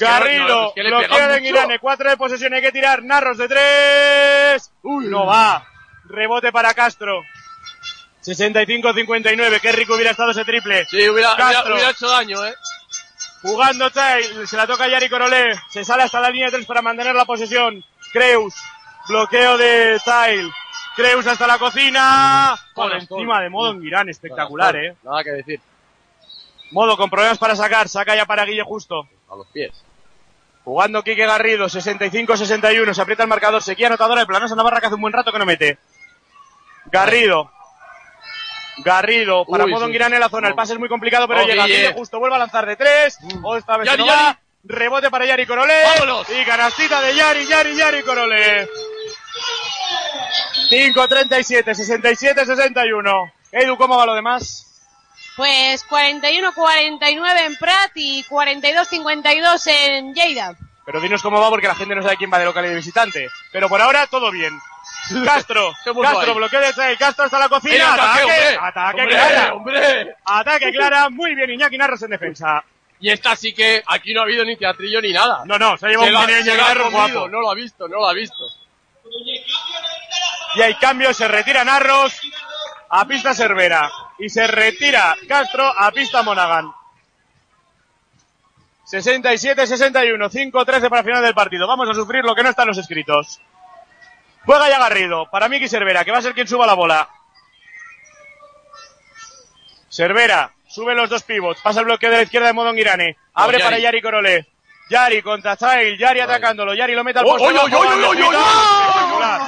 que no- Garrido, es que bloqueo de. Girane, cuatro de posesión, hay que tirar, Narros de tres. No va. Rebote para Castro. 65-59, qué rico hubiera estado ese triple. Sí, hubiera, hubiera hecho daño, eh. Jugando Tay, se la toca a Yari Corolé, se sale hasta la línea de tres para mantener la posesión. Creus, bloqueo de Tay. Creus hasta la cocina. Por encima de Modo en Irán, espectacular, eh. Nada que decir. Modo con problemas para sacar, saca ya para Guille Justo. A los pies. Jugando Quique Garrido, 65-61, se aprieta el marcador, sequía anotadora de Planosa Navarra que hace un buen rato que no mete. Garrido. Garrido, para Uy, Modo sí. Girán en la zona, el pase es muy complicado, pero Oh, llega Guille. Guille Justo, vuelve a lanzar de tres, o esta vez Yari, no va. Yari. rebote para Yari Corolé, ¡Vámonos! y canastita de Yari, Yari, Yari Corolé. 5-37, 67-61. Edu, ¿cómo va lo demás? Pues 41-49 en Prat y 42-52 en Lleida. Pero dinos cómo va porque la gente no sabe quién va de local y de visitante. Pero por ahora todo bien. Castro, ¿Qué mundo Castro, bloqueo de Castro hasta la cocina, Mira, ataque, ataque Hombre, clara, hombre. ataque clara, muy bien Iñaki Narros en defensa. Y esta sí que aquí no ha habido ni teatrillo ni nada. No, no, se ha llevado un Iñaki Narros guapo. No lo ha visto, no lo ha visto. Y hay cambio, se retira Narros a pista Cervera y se retira Castro a pista Monaghan. 67-61, 5-13 para el final del partido. Vamos a sufrir lo que no está en los escritos. Juega ya Garrido para Miki Cervera, que va a ser quien suba la bola. Cervera, sube los dos pivots, pasa el bloqueo de la izquierda de Modon Girane. Abre para Yari Corolé. Yari contra Zail, Yari atacándolo, Yari lo mete al ¡Oh, poste. Espectacular.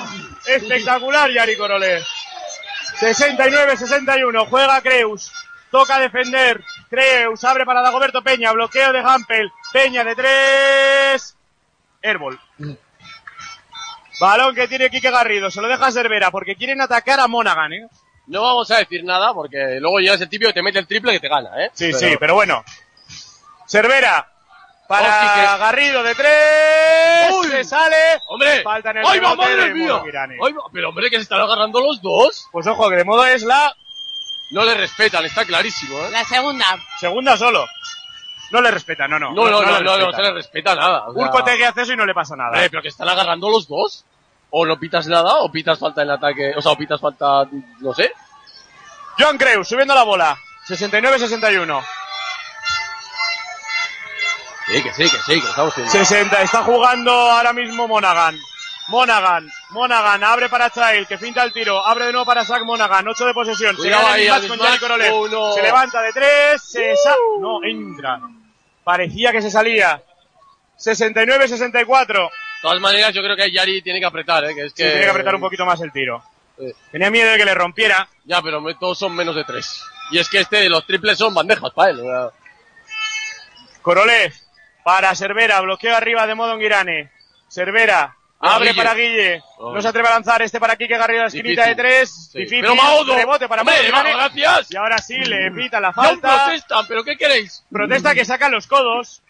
Espectacular Yari Corolé. 69-61, juega Creus. Toca defender. Creus abre para Dagoberto Peña. Bloqueo de Hampel. Peña de tres. Airball. Balón que tiene Quique Garrido. Se lo deja Cervera porque quieren atacar a Monaghan, ¿eh? No vamos a decir nada porque luego llegas el típico que te mete el triple que te gana, ¿eh? Sí, sí, pero bueno. Cervera. Para Oh, Quique. Garrido de tres. Uy. Se sale. ¡Hombre! Falta en el ¡Ay, va, madre de mía! Ay, pero hombre, que se están agarrando los dos. Pues ojo, que de modo es la No le respetan, está clarísimo, ¿eh? La segunda. segunda solo. No le respeta, no, no. No, no, no, no, no, se le respeta nada. Urco te hace eso y no le pasa nada. Hombre, pero que están agarrando los dos. O no pitas nada, o pitas falta en ataque, o sea, o pitas falta, no sé. John Creus subiendo la bola. 69-61. Sí, que sí, que sí, que estamos viendo. 60. Está jugando ahora mismo Monaghan. Monaghan. Monaghan abre para Child, que finta el tiro. Abre de nuevo para Zach Monaghan. 8 de posesión. Se gana ahí, el al match con. Yari Korolev. Oh, no. Se levanta de 3. Se sa- No, entra. Parecía que se salía. 69-64. De todas maneras, yo creo que Yari tiene que apretar, ¿eh? Que es Sí, tiene que apretar un poquito más el tiro. Tenía miedo de que le rompiera. Ya, pero todos son menos de tres. Y es que este, los triples son bandejas para él. sea. Korolev para Cervera. Bloqueo arriba de modo Girane. Cervera. Abre Guille. para Guille. Oh. No se atreve a lanzar este para Quique Garrido la esquinita Difícil. de tres. Sí. Difícil. Pero Maodo, Rebote para hombre, Girane. Maodo, gracias. Y ahora sí, le pita la falta. protestan, pero ¿qué queréis? Protesta que saca los codos.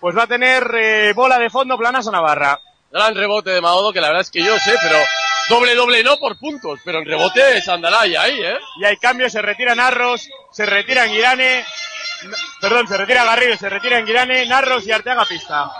Pues va a tener eh, bola de fondo planas a Navarra. Gran rebote de Maodo, que la verdad es que yo sé, pero Doble, doble no por puntos, pero en rebote es Andalaya ahí, ¿eh? Y hay cambios, se retira Narros, se retira Anguirane, n- perdón, se retira Garrido, se retira Anguirane, Narros y Arteaga pista.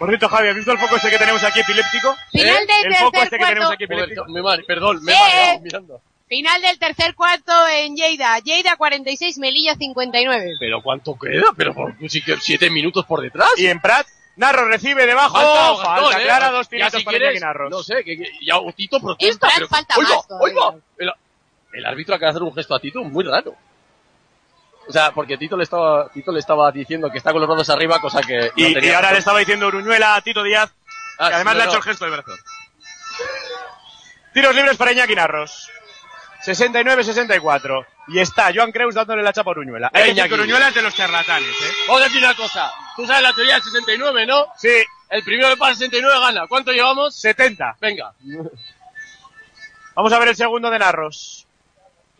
Por cierto, Javi, ¿has visto el foco este que tenemos aquí epiléptico? Final del El foco tercer este que tenemos cuarto. aquí epiléptico. Joder, me mar- perdón, me he Eh, mareado eh. mirando. Final del tercer cuarto en Lleida. Lleida 46, Melilla 59. ¿Pero cuánto queda? ¿Pero por sí que siete minutos por detrás? Y en Prat, Narros recibe debajo, Falta, falta, Gastón, ¿eh? clara, dos Ya tiritos si para quieres, Iñaki Narros. No sé, que, que- ya Tito protesta. En Prat pero, falta oiga, más oiga, el, el árbitro acaba de hacer un gesto a Tito muy raro. O sea, porque Tito le estaba, Tito le estaba diciendo que está con los brazos arriba, cosa que no Y, tenía y ahora razón. le estaba diciendo Uruñuela a Tito Díaz, Ah, que además sí, le ha hecho el gesto del brazo. Tiros libres para Iñaki Narros. 69-64. Y está Joan Creus dándole la chapa a Uruñuela. Decir Iñaki. Uruñuela es de los charlatanes, ¿eh? Vamos a decir una cosa. Tú sabes la teoría del 69, ¿no? Sí. El primero que para el 69 gana. ¿Cuánto llevamos? 70. Venga. Vamos a ver el segundo de Narros.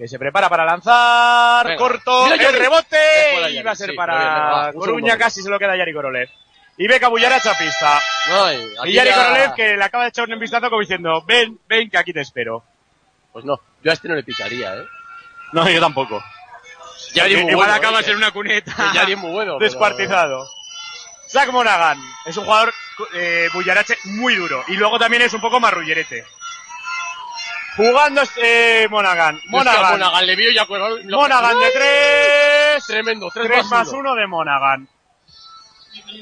Que se prepara para lanzar. Venga. Corto. Mira, el rebote. Y va a ser sí, para Coruña. Casi se lo queda Yari Korolev. Y Beca Bullaracha pista. Ay, aquí Y Yari ya- Korolev que le acaba de echar un vistazo como diciendo, ven, ven que aquí te espero. Pues no, yo a este no le picaría, ¿eh? No, yo tampoco. Yari muy Igual bueno, acabas ¿eh? en una cuneta. Yari muy bueno. pero- Descuartizado. Zach Monaghan es un jugador eh, bullarache muy duro. Y luego también es un poco marrullerete. Jugando este Monaghan. Es que Monaghan. Monaghan le vio con- lo- Monaghan de ¡Ay! tres. Tremendo, 3, 3 más 1 de Monaghan.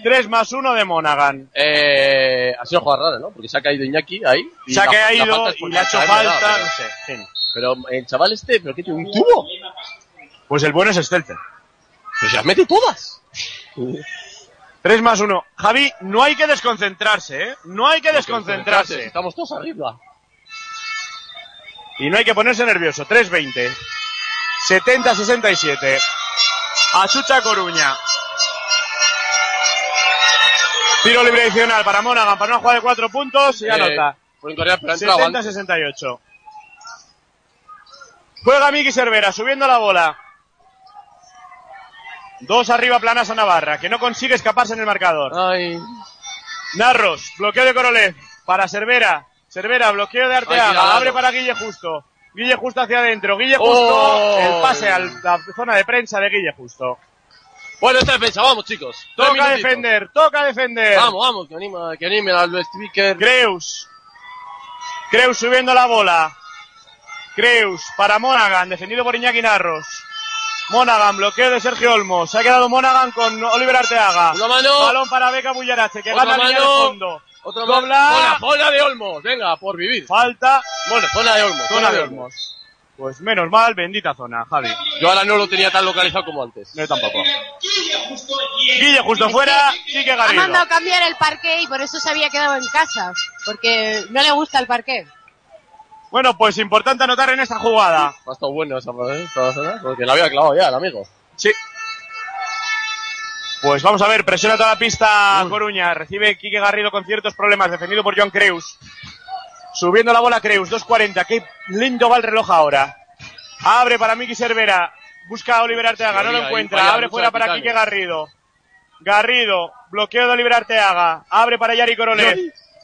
3 más 1 de Monaghan. Eh, ha sido jugada rara, ¿no? Porque se ha caído Iñaki ahí. y Se ha la- caído y le ha hecho falta, pero- no sé. Pero el chaval este, ¿pero qué tiene? ¿Un tubo? Pues el bueno es Stelter. Pues se las mete todas. 3 más 1. Javi, no hay que desconcentrarse, ¿eh? No hay que desconcentrarse. Estamos todos arriba. Y no hay que ponerse nervioso. 3-20. 70-67. Achucha Coruña. Tiro libre adicional para Monaghan para una jugada de 4 puntos y Eh, anota. Corea, pero ha entrado antes. 70-68. Juega Miki Cervera subiendo la bola. Dos arriba planas a Navarra, que no consigue escaparse en el marcador. Ay. Narros, bloqueo de Corolev para Cervera. Cervera, bloqueo de Arteaga. Abre para Guille Justo. Guille Justo hacia adentro. Guille Justo. Oh. El pase a la zona de prensa de Guille Justo. Bueno, esta defensa, vamos chicos. Tres Toca minutitos. defender, toca defender. Vamos, vamos, que anima, que anime al speaker. Creus. Creus subiendo la bola. Creus para Monaghan, defendido por Iñaki Narros. Monaghan, bloqueo de Sergio Olmos. Se ha quedado Monaghan con Oliver Arteaga. Una mano. Balón para Beca Bullarache, que Otra gana línea de mano. Fondo. Otra Dobla. Zona, zona de Olmos. Venga, por vivir. Falta. Bueno, zona de Olmos. Zona de Olmos. Pues menos mal, bendita zona, Javi. Yo ahora no lo tenía tan localizado como antes. Yo tampoco. Guille justo fuera, Quique Ha Garrido. mandado cambiar el parque y por eso se había quedado en casa. Porque no le gusta el parque. Bueno, pues importante anotar en esta jugada. Ha estado bueno esa, ¿eh? zona, porque la había clavado ya el amigo. Sí. Pues vamos a ver, presiona toda la pista Coruña. Recibe Quique Garrido con ciertos problemas, defendido por Joan Creus. Subiendo la bola Creus, 2.40. Qué lindo va el reloj ahora. Abre para Miki Cervera. Busca a Oliver Arteaga, no lo encuentra. Abre fuera para. Quique Garrido. Garrido, bloqueo de Oliver Arteaga. Abre para Yari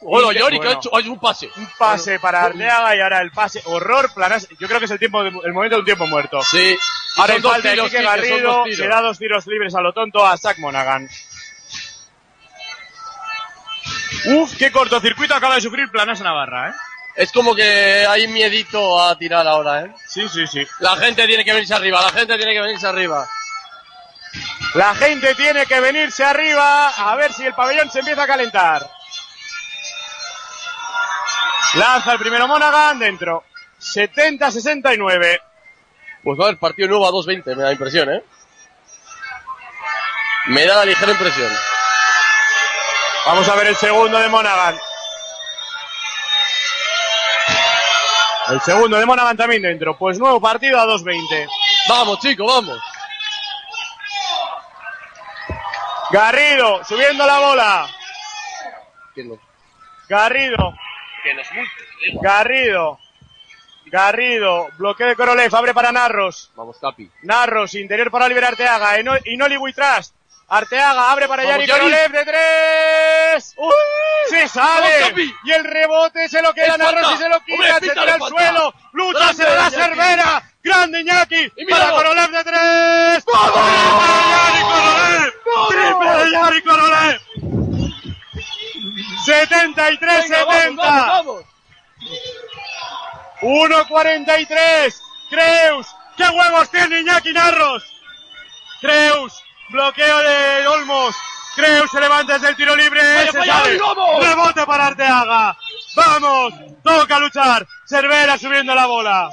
Yori. Bueno, Yori que ha bueno. hecho hay un pase. Un pase para Arteaga y ahora el pase. Horror, planas. Yo creo que es el tiempo, de- el momento de un tiempo muerto. Sí. Ahora dos falta tiros, Quique, Garrido, dos tiros. le da dos tiros libres a lo tonto a Zach Monaghan. Uf, qué cortocircuito acaba de sufrir Planas Navarra, ¿eh? Es como que hay miedito a tirar ahora, ¿eh? Sí, sí, sí. La gente tiene que venirse arriba, la gente tiene que venirse arriba. La gente tiene que venirse arriba a ver si el pabellón se empieza a calentar. Lanza el primero Monaghan dentro. 70-69. Pues va a haber partido nuevo a 2.20, me da impresión, ¿eh? Me da la ligera impresión. Vamos a ver el segundo de Monaghan. El segundo de Monaghan también dentro. Pues nuevo partido a 2.20. Vamos, chicos, vamos. Garrido, subiendo la bola. Garrido, Garrido. Garrido, bloqueo de Korolev, abre para Narros. Vamos, Capi. Narros, interior para liberar Arteaga. Inoli Buitras. Arteaga abre para Yari Korolev de tres. ¡Uy! ¡Se sale! Y el rebote se lo queda Narros y se lo quita. Hombre, se al suelo. Lucha, se la Cervera. Grande Iñaki. Y para Korolev de tres. ¡Vamos! ¡Triple de Yari ¡Triple de Yari 73-70. 1-43. Creus. ¿Qué huevos tiene Iñaki Narros? Creus. Bloqueo de Olmos. Creus se levanta desde el tiro libre. Vaya. Rebote para Arteaga. Vamos. Toca luchar. Cervera subiendo la bola.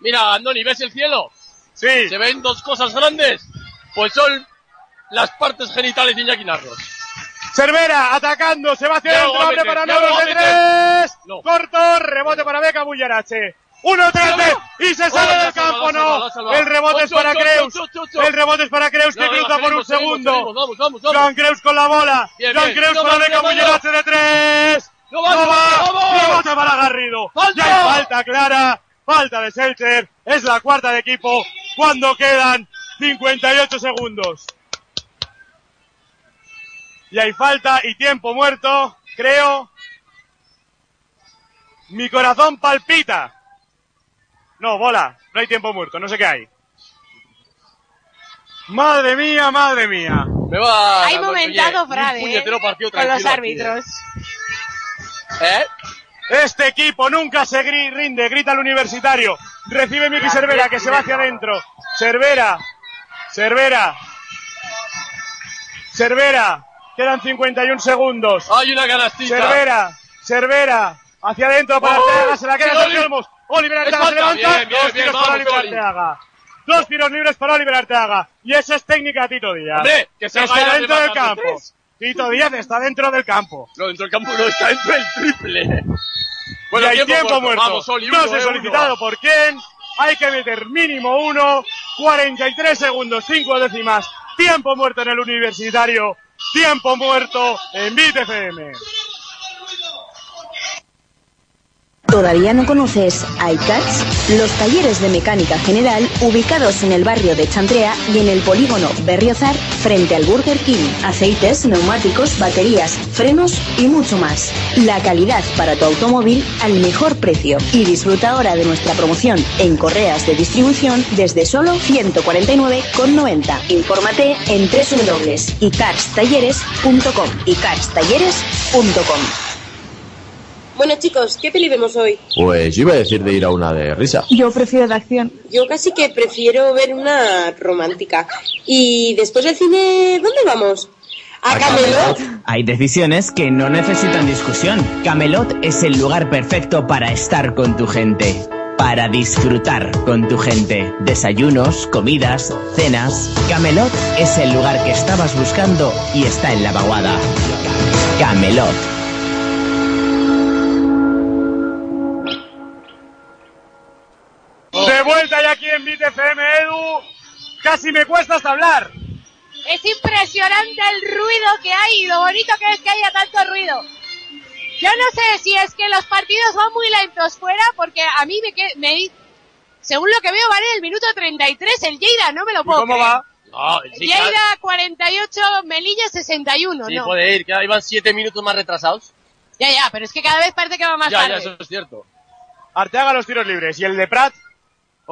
Mira, Andoni, ¿ves el cielo? Sí. Se ven dos cosas grandes. Pues son las partes genitales de Iñaki Narros. Cervera atacando. Se va hacia Ya adentro. lo va a Abre meter, para a de tres. No. Corto. Rebote para Beca Bullarache. 1-13 y se sale del campo, no. El rebote es para Creus. El rebote es para Creus que cruza por un segundo. Joan Creus con la bola. Joan. Creus para Beca Bullarache de tres. No va. Rebote para Garrido. ¡Falta! Ya hay falta clara. Falta de Seltzer. Es la cuarta de equipo cuando quedan 58 segundos. Y hay falta y tiempo muerto, creo. Mi corazón palpita. No, bola. No hay tiempo muerto. No sé qué hay. Madre mía, madre mía. Me va Hay un Frade, ¿eh? con los árbitros. ¿Eh? Este equipo nunca se gri- rinde, grita el universitario. Recibe Miki Cervera que se va hacia adentro. Cervera, Cervera, Cervera. Quedan 51 segundos. Hay una canastita. Cervera, Cervera, hacia adentro para ¡Oh! Arteaga, se la queda Sergio Olmos. Oliver Arteaga se levanta. Bien, bien, Dos bien, tiros para vamos, Oliver Oli. Arteaga. Dos tiros libres para Oliver Arteaga. Y esa es técnica Tito Díaz. Hombre, que se está vaya dentro del campo. tres. Tito Díaz está dentro del campo. No, dentro del campo no, está dentro del triple. y hay tiempo, muerto. Vamos, Oli, no uno, sé eh, solicitado uno. por quién. Hay que meter mínimo uno. 43 segundos, 5 décimas. Tiempo muerto en el universitario. Tiempo muerto en Beat ¿Todavía no conoces iCats? Los talleres de mecánica general ubicados en el barrio de Chantrea y en el polígono Berriozar frente al Burger King. Aceites, neumáticos, baterías, frenos y mucho más. La calidad para tu automóvil al mejor precio. Y disfruta ahora de nuestra promoción en correas de distribución desde solo 149,90. Infórmate en www.icarstalleres.com. icarstalleres.com. Bueno, chicos, ¿qué peli vemos hoy? Pues yo iba a decir de ir a una de risa. Yo prefiero de acción. Yo casi que prefiero ver una romántica. Y después del cine, ¿dónde vamos? A Camelot. Hay decisiones que no necesitan discusión. Camelot es el lugar perfecto para estar con tu gente. Para disfrutar con tu gente. Desayunos, comidas, cenas. Camelot es el lugar que estabas buscando y está en la vaguada. Camelot. Aquí en Beat FM, Edu. Casi me cuesta hasta hablar. Es impresionante el ruido que hay y lo bonito que es que haya tanto ruido. Yo no sé si es que los partidos van muy lentos fuera, porque a mí me, que- me según lo que veo, van en el minuto 33 el Lleida, no me lo ¿Y puedo cómo creer. va? No. Lleida 48, Melilla 61, Sí, ¿no? puede ir, que iban siete minutos más retrasados. Ya, ya, pero es que cada vez parece que va más ya, tarde. ya, eso es cierto. Arteaga los tiros libres. Y el de Prat,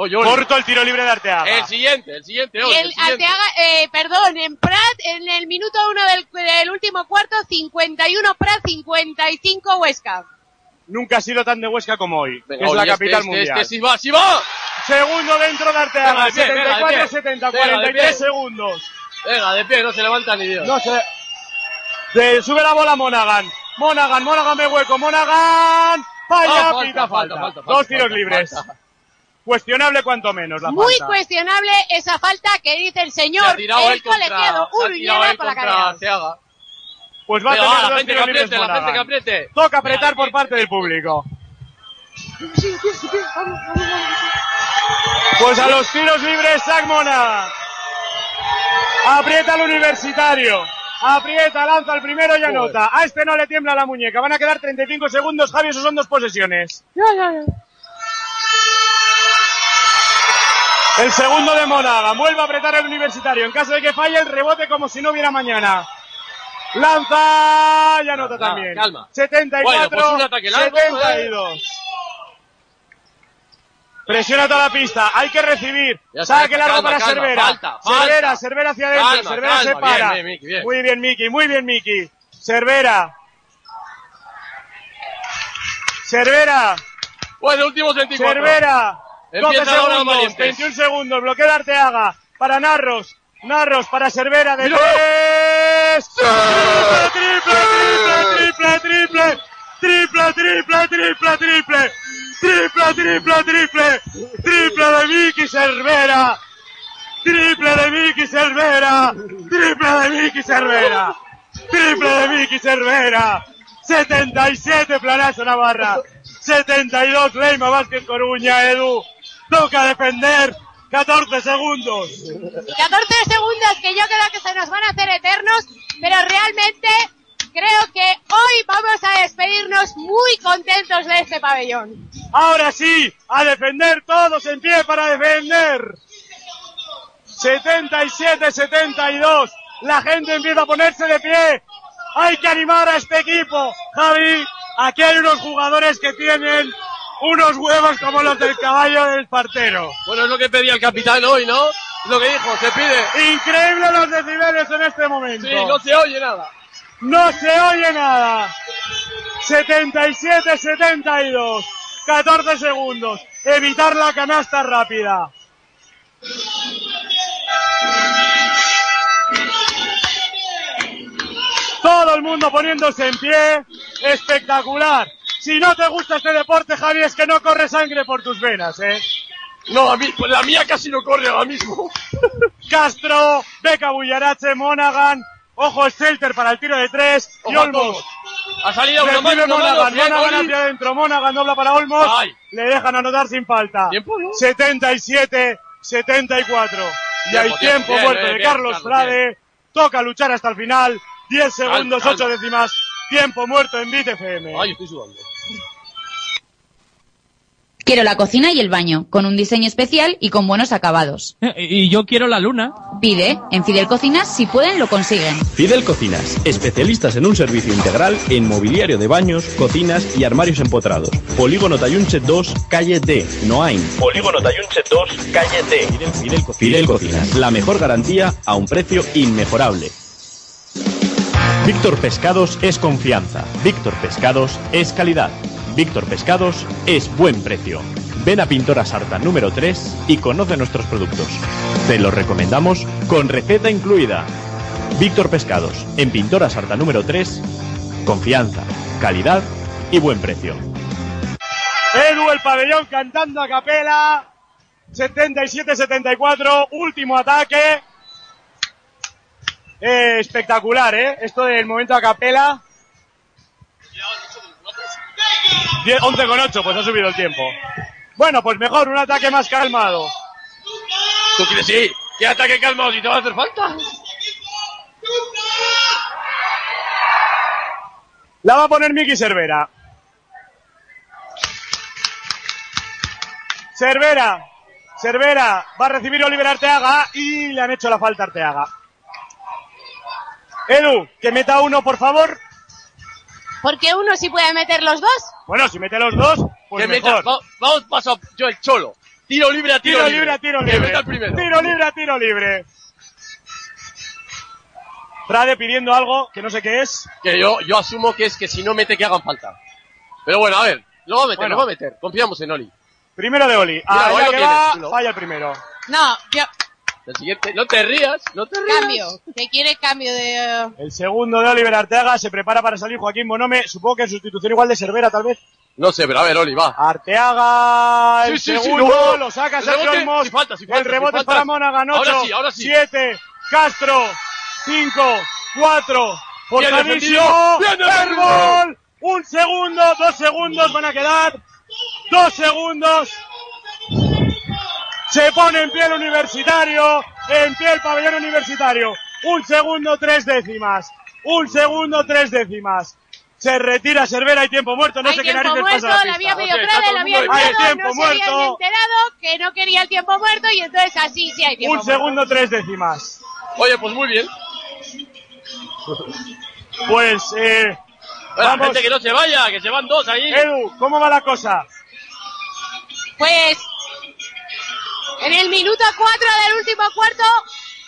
Oye, Oli. corto el tiro libre de Arteaga. El siguiente, el siguiente, Y oye, el el siguiente. Arteaga, eh, perdón, en Prat, en el minuto uno del, del último cuarto, 51 Prat, 55 Huesca. Nunca ha sido tan de Huesca como hoy, Venga, que es la este, capital este, mundial. Este, sí va, sí va. Segundo dentro de Arteaga, de pie, venga, de 74, pie. 70, Venga, de 43 pie. segundos. Venga, de pie, no se levanta ni Dios. No se... Se sube la bola Monaghan. Monaghan, Monaghan de hueco, Monaghan. Falla, Ah, falta, pita, falta, falta. falta, Dos falta, tiros falta, libres. Cuestionable cuanto menos la Muy falta. cuestionable esa falta que dice el Se señor, el contra, colegiado él con la. Arteaga. Pues va a tener va, la dos gente que tiros libres apriete, la gente que apriete. Toca apretar por parte del público. Pues a los tiros libres, Monaghan. Aprieta el universitario. Aprieta, lanza el primero y anota. A este no le tiembla la muñeca. Van a quedar 35 segundos, Javi, esos son dos posesiones. El segundo de Monaga. Vuelve a apretar el universitario. En caso de que falle, el rebote como si no hubiera mañana. Lanza y anota también. calma. 74, Bueno, pues ataque largo, 72. Presiona toda la pista, hay que recibir. Ya Saque largo calma, para calma, Cervera. falta, falta. Cervera, Cervera hacia adentro. Cervera se para. bien, bien, Miki, bien. Muy bien, Miki, muy bien, Miki. Cervera. Cervera. Bueno, últimos 24. Cervera. 12 Empieza ahora segundos, Valientes. 21 segundos. Bloqueo de Arteaga. Para Narros. Narros para Cervera de tres. Triple, triple, triple, triple. Triple, triple, triple, triple. Triple, triple, triple. Triple de Miki Cervera. Triple de Miki Cervera. Triple de Miki Cervera. Triple de Miki Cervera. 77 Planazo Navarra. 72 Leima Vázquez Coruña, Edu. Toca defender. 14 segundos. 14 segundos que yo creo que se nos van a hacer eternos, pero realmente creo que hoy vamos a despedirnos muy contentos de este pabellón. Ahora sí, a defender todos en pie para defender. 77-72. La gente empieza a ponerse de pie. Hay que animar a este equipo. Javi, aquí hay unos jugadores que tienen unos huevos como los del caballo del partero. Bueno, es lo que pedía el capitán hoy, ¿no? Lo que dijo, se pide. Increíble los decibeles en este momento. Sí, no se oye nada. No se oye nada. 77-72. 14 segundos. Evitar la canasta rápida. Todo el mundo poniéndose en pie. Espectacular. Si no te gusta este deporte, Javi, es que no corre sangre por tus venas, ¿eh? No, a mí, pues la mía casi no corre ahora mismo. Castro, Beca Bullarache, Monaghan. Ojo, Shelter para el tiro de tres. y Ojo Olmos. Ha salido una mano, Monaghan, Monaghan hacia adentro, Monaghan dobla para Olmos. Ay. Le dejan anotar sin falta. Tiempo, ¿no? 77, 74. Y hay Tiempo, muerto Bien, de Carlos Frade. Toca luchar hasta el final. 10 segundos, calma. 8 décimas. Tiempo muerto en Beat FM. Ay, estoy sudando. Quiero la cocina y el baño, con un diseño especial y con buenos acabados. Y yo quiero la luna. Pide, en Fidel Cocinas, si pueden, lo consiguen. Fidel Cocinas, especialistas en un servicio integral en mobiliario de baños, cocinas y armarios empotrados. Polígono Tayunche 2, calle D, Noain. Polígono Tayunche 2, calle D. Fidel, Fidel Cocinas, la mejor garantía a un precio inmejorable. Víctor Pescados es confianza. Víctor Pescados es calidad. Víctor Pescados es buen precio. Ven a Pintora Sarta número 3 y conoce nuestros productos. Te los recomendamos con receta incluida. Víctor Pescados, en Pintora Sarta número 3, confianza, calidad y buen precio. Edu, el pabellón cantando a capela. 77-74, último ataque. Eh, espectacular, ¿eh? Esto del momento a capela. 10, 11 con 8, pues ha subido el tiempo. Bueno, pues mejor, un ataque más calmado. ¿Tú quieres sí? ¿Qué ataque calmado si te va a hacer falta? La va a poner Miki Cervera. Cervera. Cervera va a recibir Oliver Arteaga y le han hecho la falta a Arteaga. Edu, que meta uno, por favor. Porque uno sí puede meter los dos. Bueno, si mete los dos, pues que meta, mejor. va- vamos paso yo el cholo. Tiro libre a tiro, Tiro libre a tiro Que libre. meta el primero. Tiro libre a tiro libre. Frade pidiendo algo que no sé qué es. Que yo, yo asumo que es que si no mete que hagan falta. Pero bueno, a ver, lo va a meter, Bueno. lo va a meter. Confiamos en Oli. Primero de Oli. Mira, ahí lo que tienes, va, falla el primero. No, yo El siguiente, no te rías, no te rías. cambio. Que quiere cambio de... eh, El segundo de Oliver Arteaga se prepara para salir Joaquín Bonome. Supongo que en sustitución igual de Cervera, tal vez. No sé, pero a ver, Oli, va. Arteaga, el Sí, sí, sí, segundo, no. lo saca El Sergio rebote, Olmos. sin falta, sin falta, el rebote sin es para. Monaghan, 8, Ahora sí, ahora sí. 7, Castro, 5, 4, Bien forzadísimo, defendido, bien defendido. airball, un segundo, dos segundos van a quedar, dos segundos. Se pone en pie el universitario, en pie el pabellón universitario. Un segundo, tres décimas. Un segundo, tres décimas. Se retira Cervera, hay tiempo muerto, no Hay sé qué tiempo narices muerto, pasa a la la había pedido Prade, lo había Hay enviado, tiempo no se habían muerto. enterado que no quería el tiempo muerto y entonces así sí hay tiempo Un muerto. segundo, tres décimas. Oye, pues muy bien. Pues, eh, La vamos. gente que no se vaya, que se van dos ahí. Edu, ¿cómo va la cosa? Pues en el minuto 4 del último cuarto,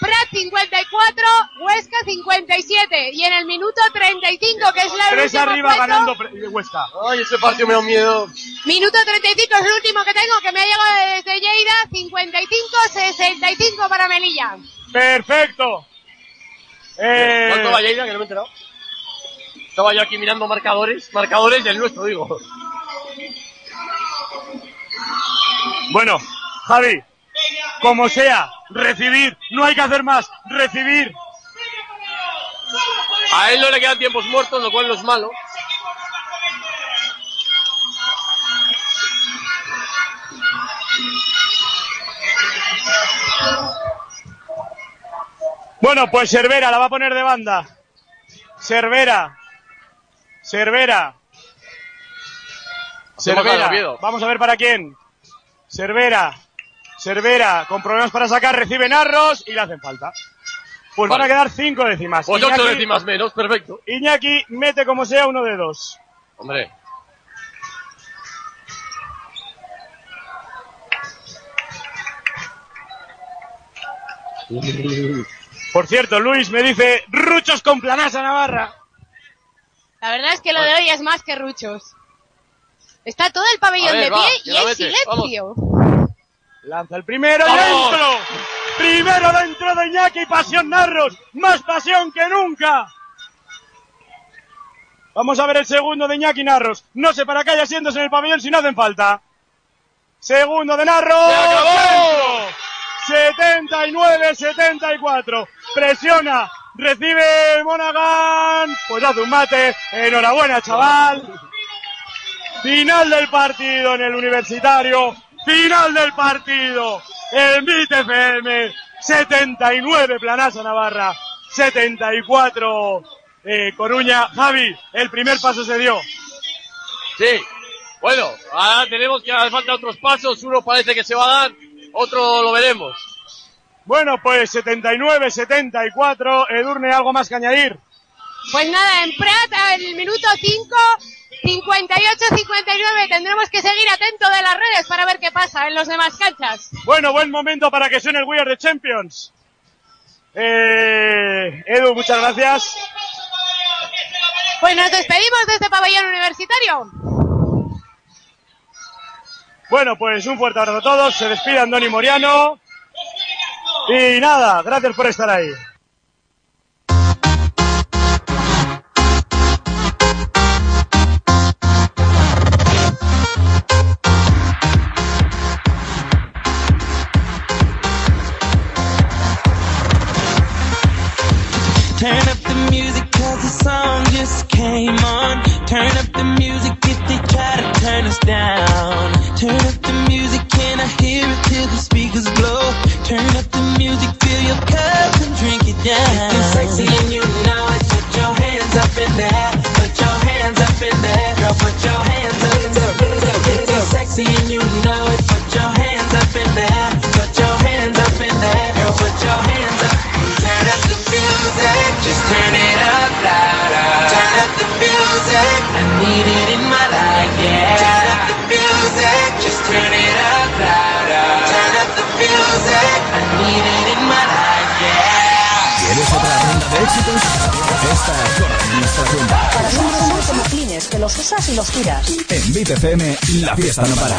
Prat 54, Huesca 57. Y en el minuto 35, que es la Tres arriba cuarto, ganando Pre- Huesca. Ay, ese partido me da miedo. Minuto 35 es el último que tengo, que me ha llegado desde Lleida, 55-65 para Melilla. Perfecto. Eh, ¿Cuánto va Lleida? Que no me he enterado. Estaba yo aquí mirando marcadores. Marcadores del nuestro, digo. Bueno, Javi, como sea, recibir, no hay que hacer más, recibir. A él no le quedan tiempos muertos, lo cual no es malo. Bueno, pues Cervera la va a poner de banda. Cervera. Cervera. Cervera. Vamos a ver para quién. Cervera. Cervera, con problemas para sacar, recibe Narros y le hacen falta. Pues van a quedar cinco décimas. Pues ocho Iñaki- décimas menos, perfecto. Iñaki mete como sea uno de dos. Hombre. Por cierto, Luis me dice, ruchos con planasa Navarra. La verdad es que lo de hoy es más que ruchos. Está todo el pabellón ver, de va, pie y hay silencio. Lanza el primero dentro. Primero dentro de Iñaki, pasión Narros. Más pasión que nunca. Vamos a ver el segundo de Iñaki Narros. No sé para qué haya asientos en el pabellón si no hacen falta. Segundo de Narros. ¡Se acabó! Dentro. 79-74. Presiona. Recibe Monaghan. Pues hace un mate. Enhorabuena, chaval. Final del partido en el universitario. Final del partido. En Bit FM. 79 Planasa Navarra. 74 eh, Coruña. Javi, el primer paso se dio. Sí. Bueno, ahora tenemos que hacer falta otros pasos. Uno parece que se va a dar, otro lo veremos. Bueno, pues 79-74. Edurne, ¿algo más que añadir? Pues nada, en Prat, en el minuto 5, 58-59, tendremos que seguir atentos de las redes para ver qué pasa en los demás canchas. Bueno, buen momento para que suene el We Are the Champions. Eh, Edu, muchas gracias. Pues nos despedimos de este pabellón universitario. Bueno, pues un fuerte abrazo a todos. Se despide Andoni Moriano. Y nada, gracias por estar ahí. Drink it down. If you're sexy and you know it, put your hands up in there. Put your hands up in there. Girl, put your hands up in. If you're sexy and you know it, put your hands up in there. Put your hands up in there. Girl, put your hands up. Turn up the music, just turn it up louder. Turn up the music, I need it in my life, yeah. Éxitos? Esta corre en nuestra cuenta. Para siempre son como clines, que los usas y los tiras. En Bit FM, la fiesta no para.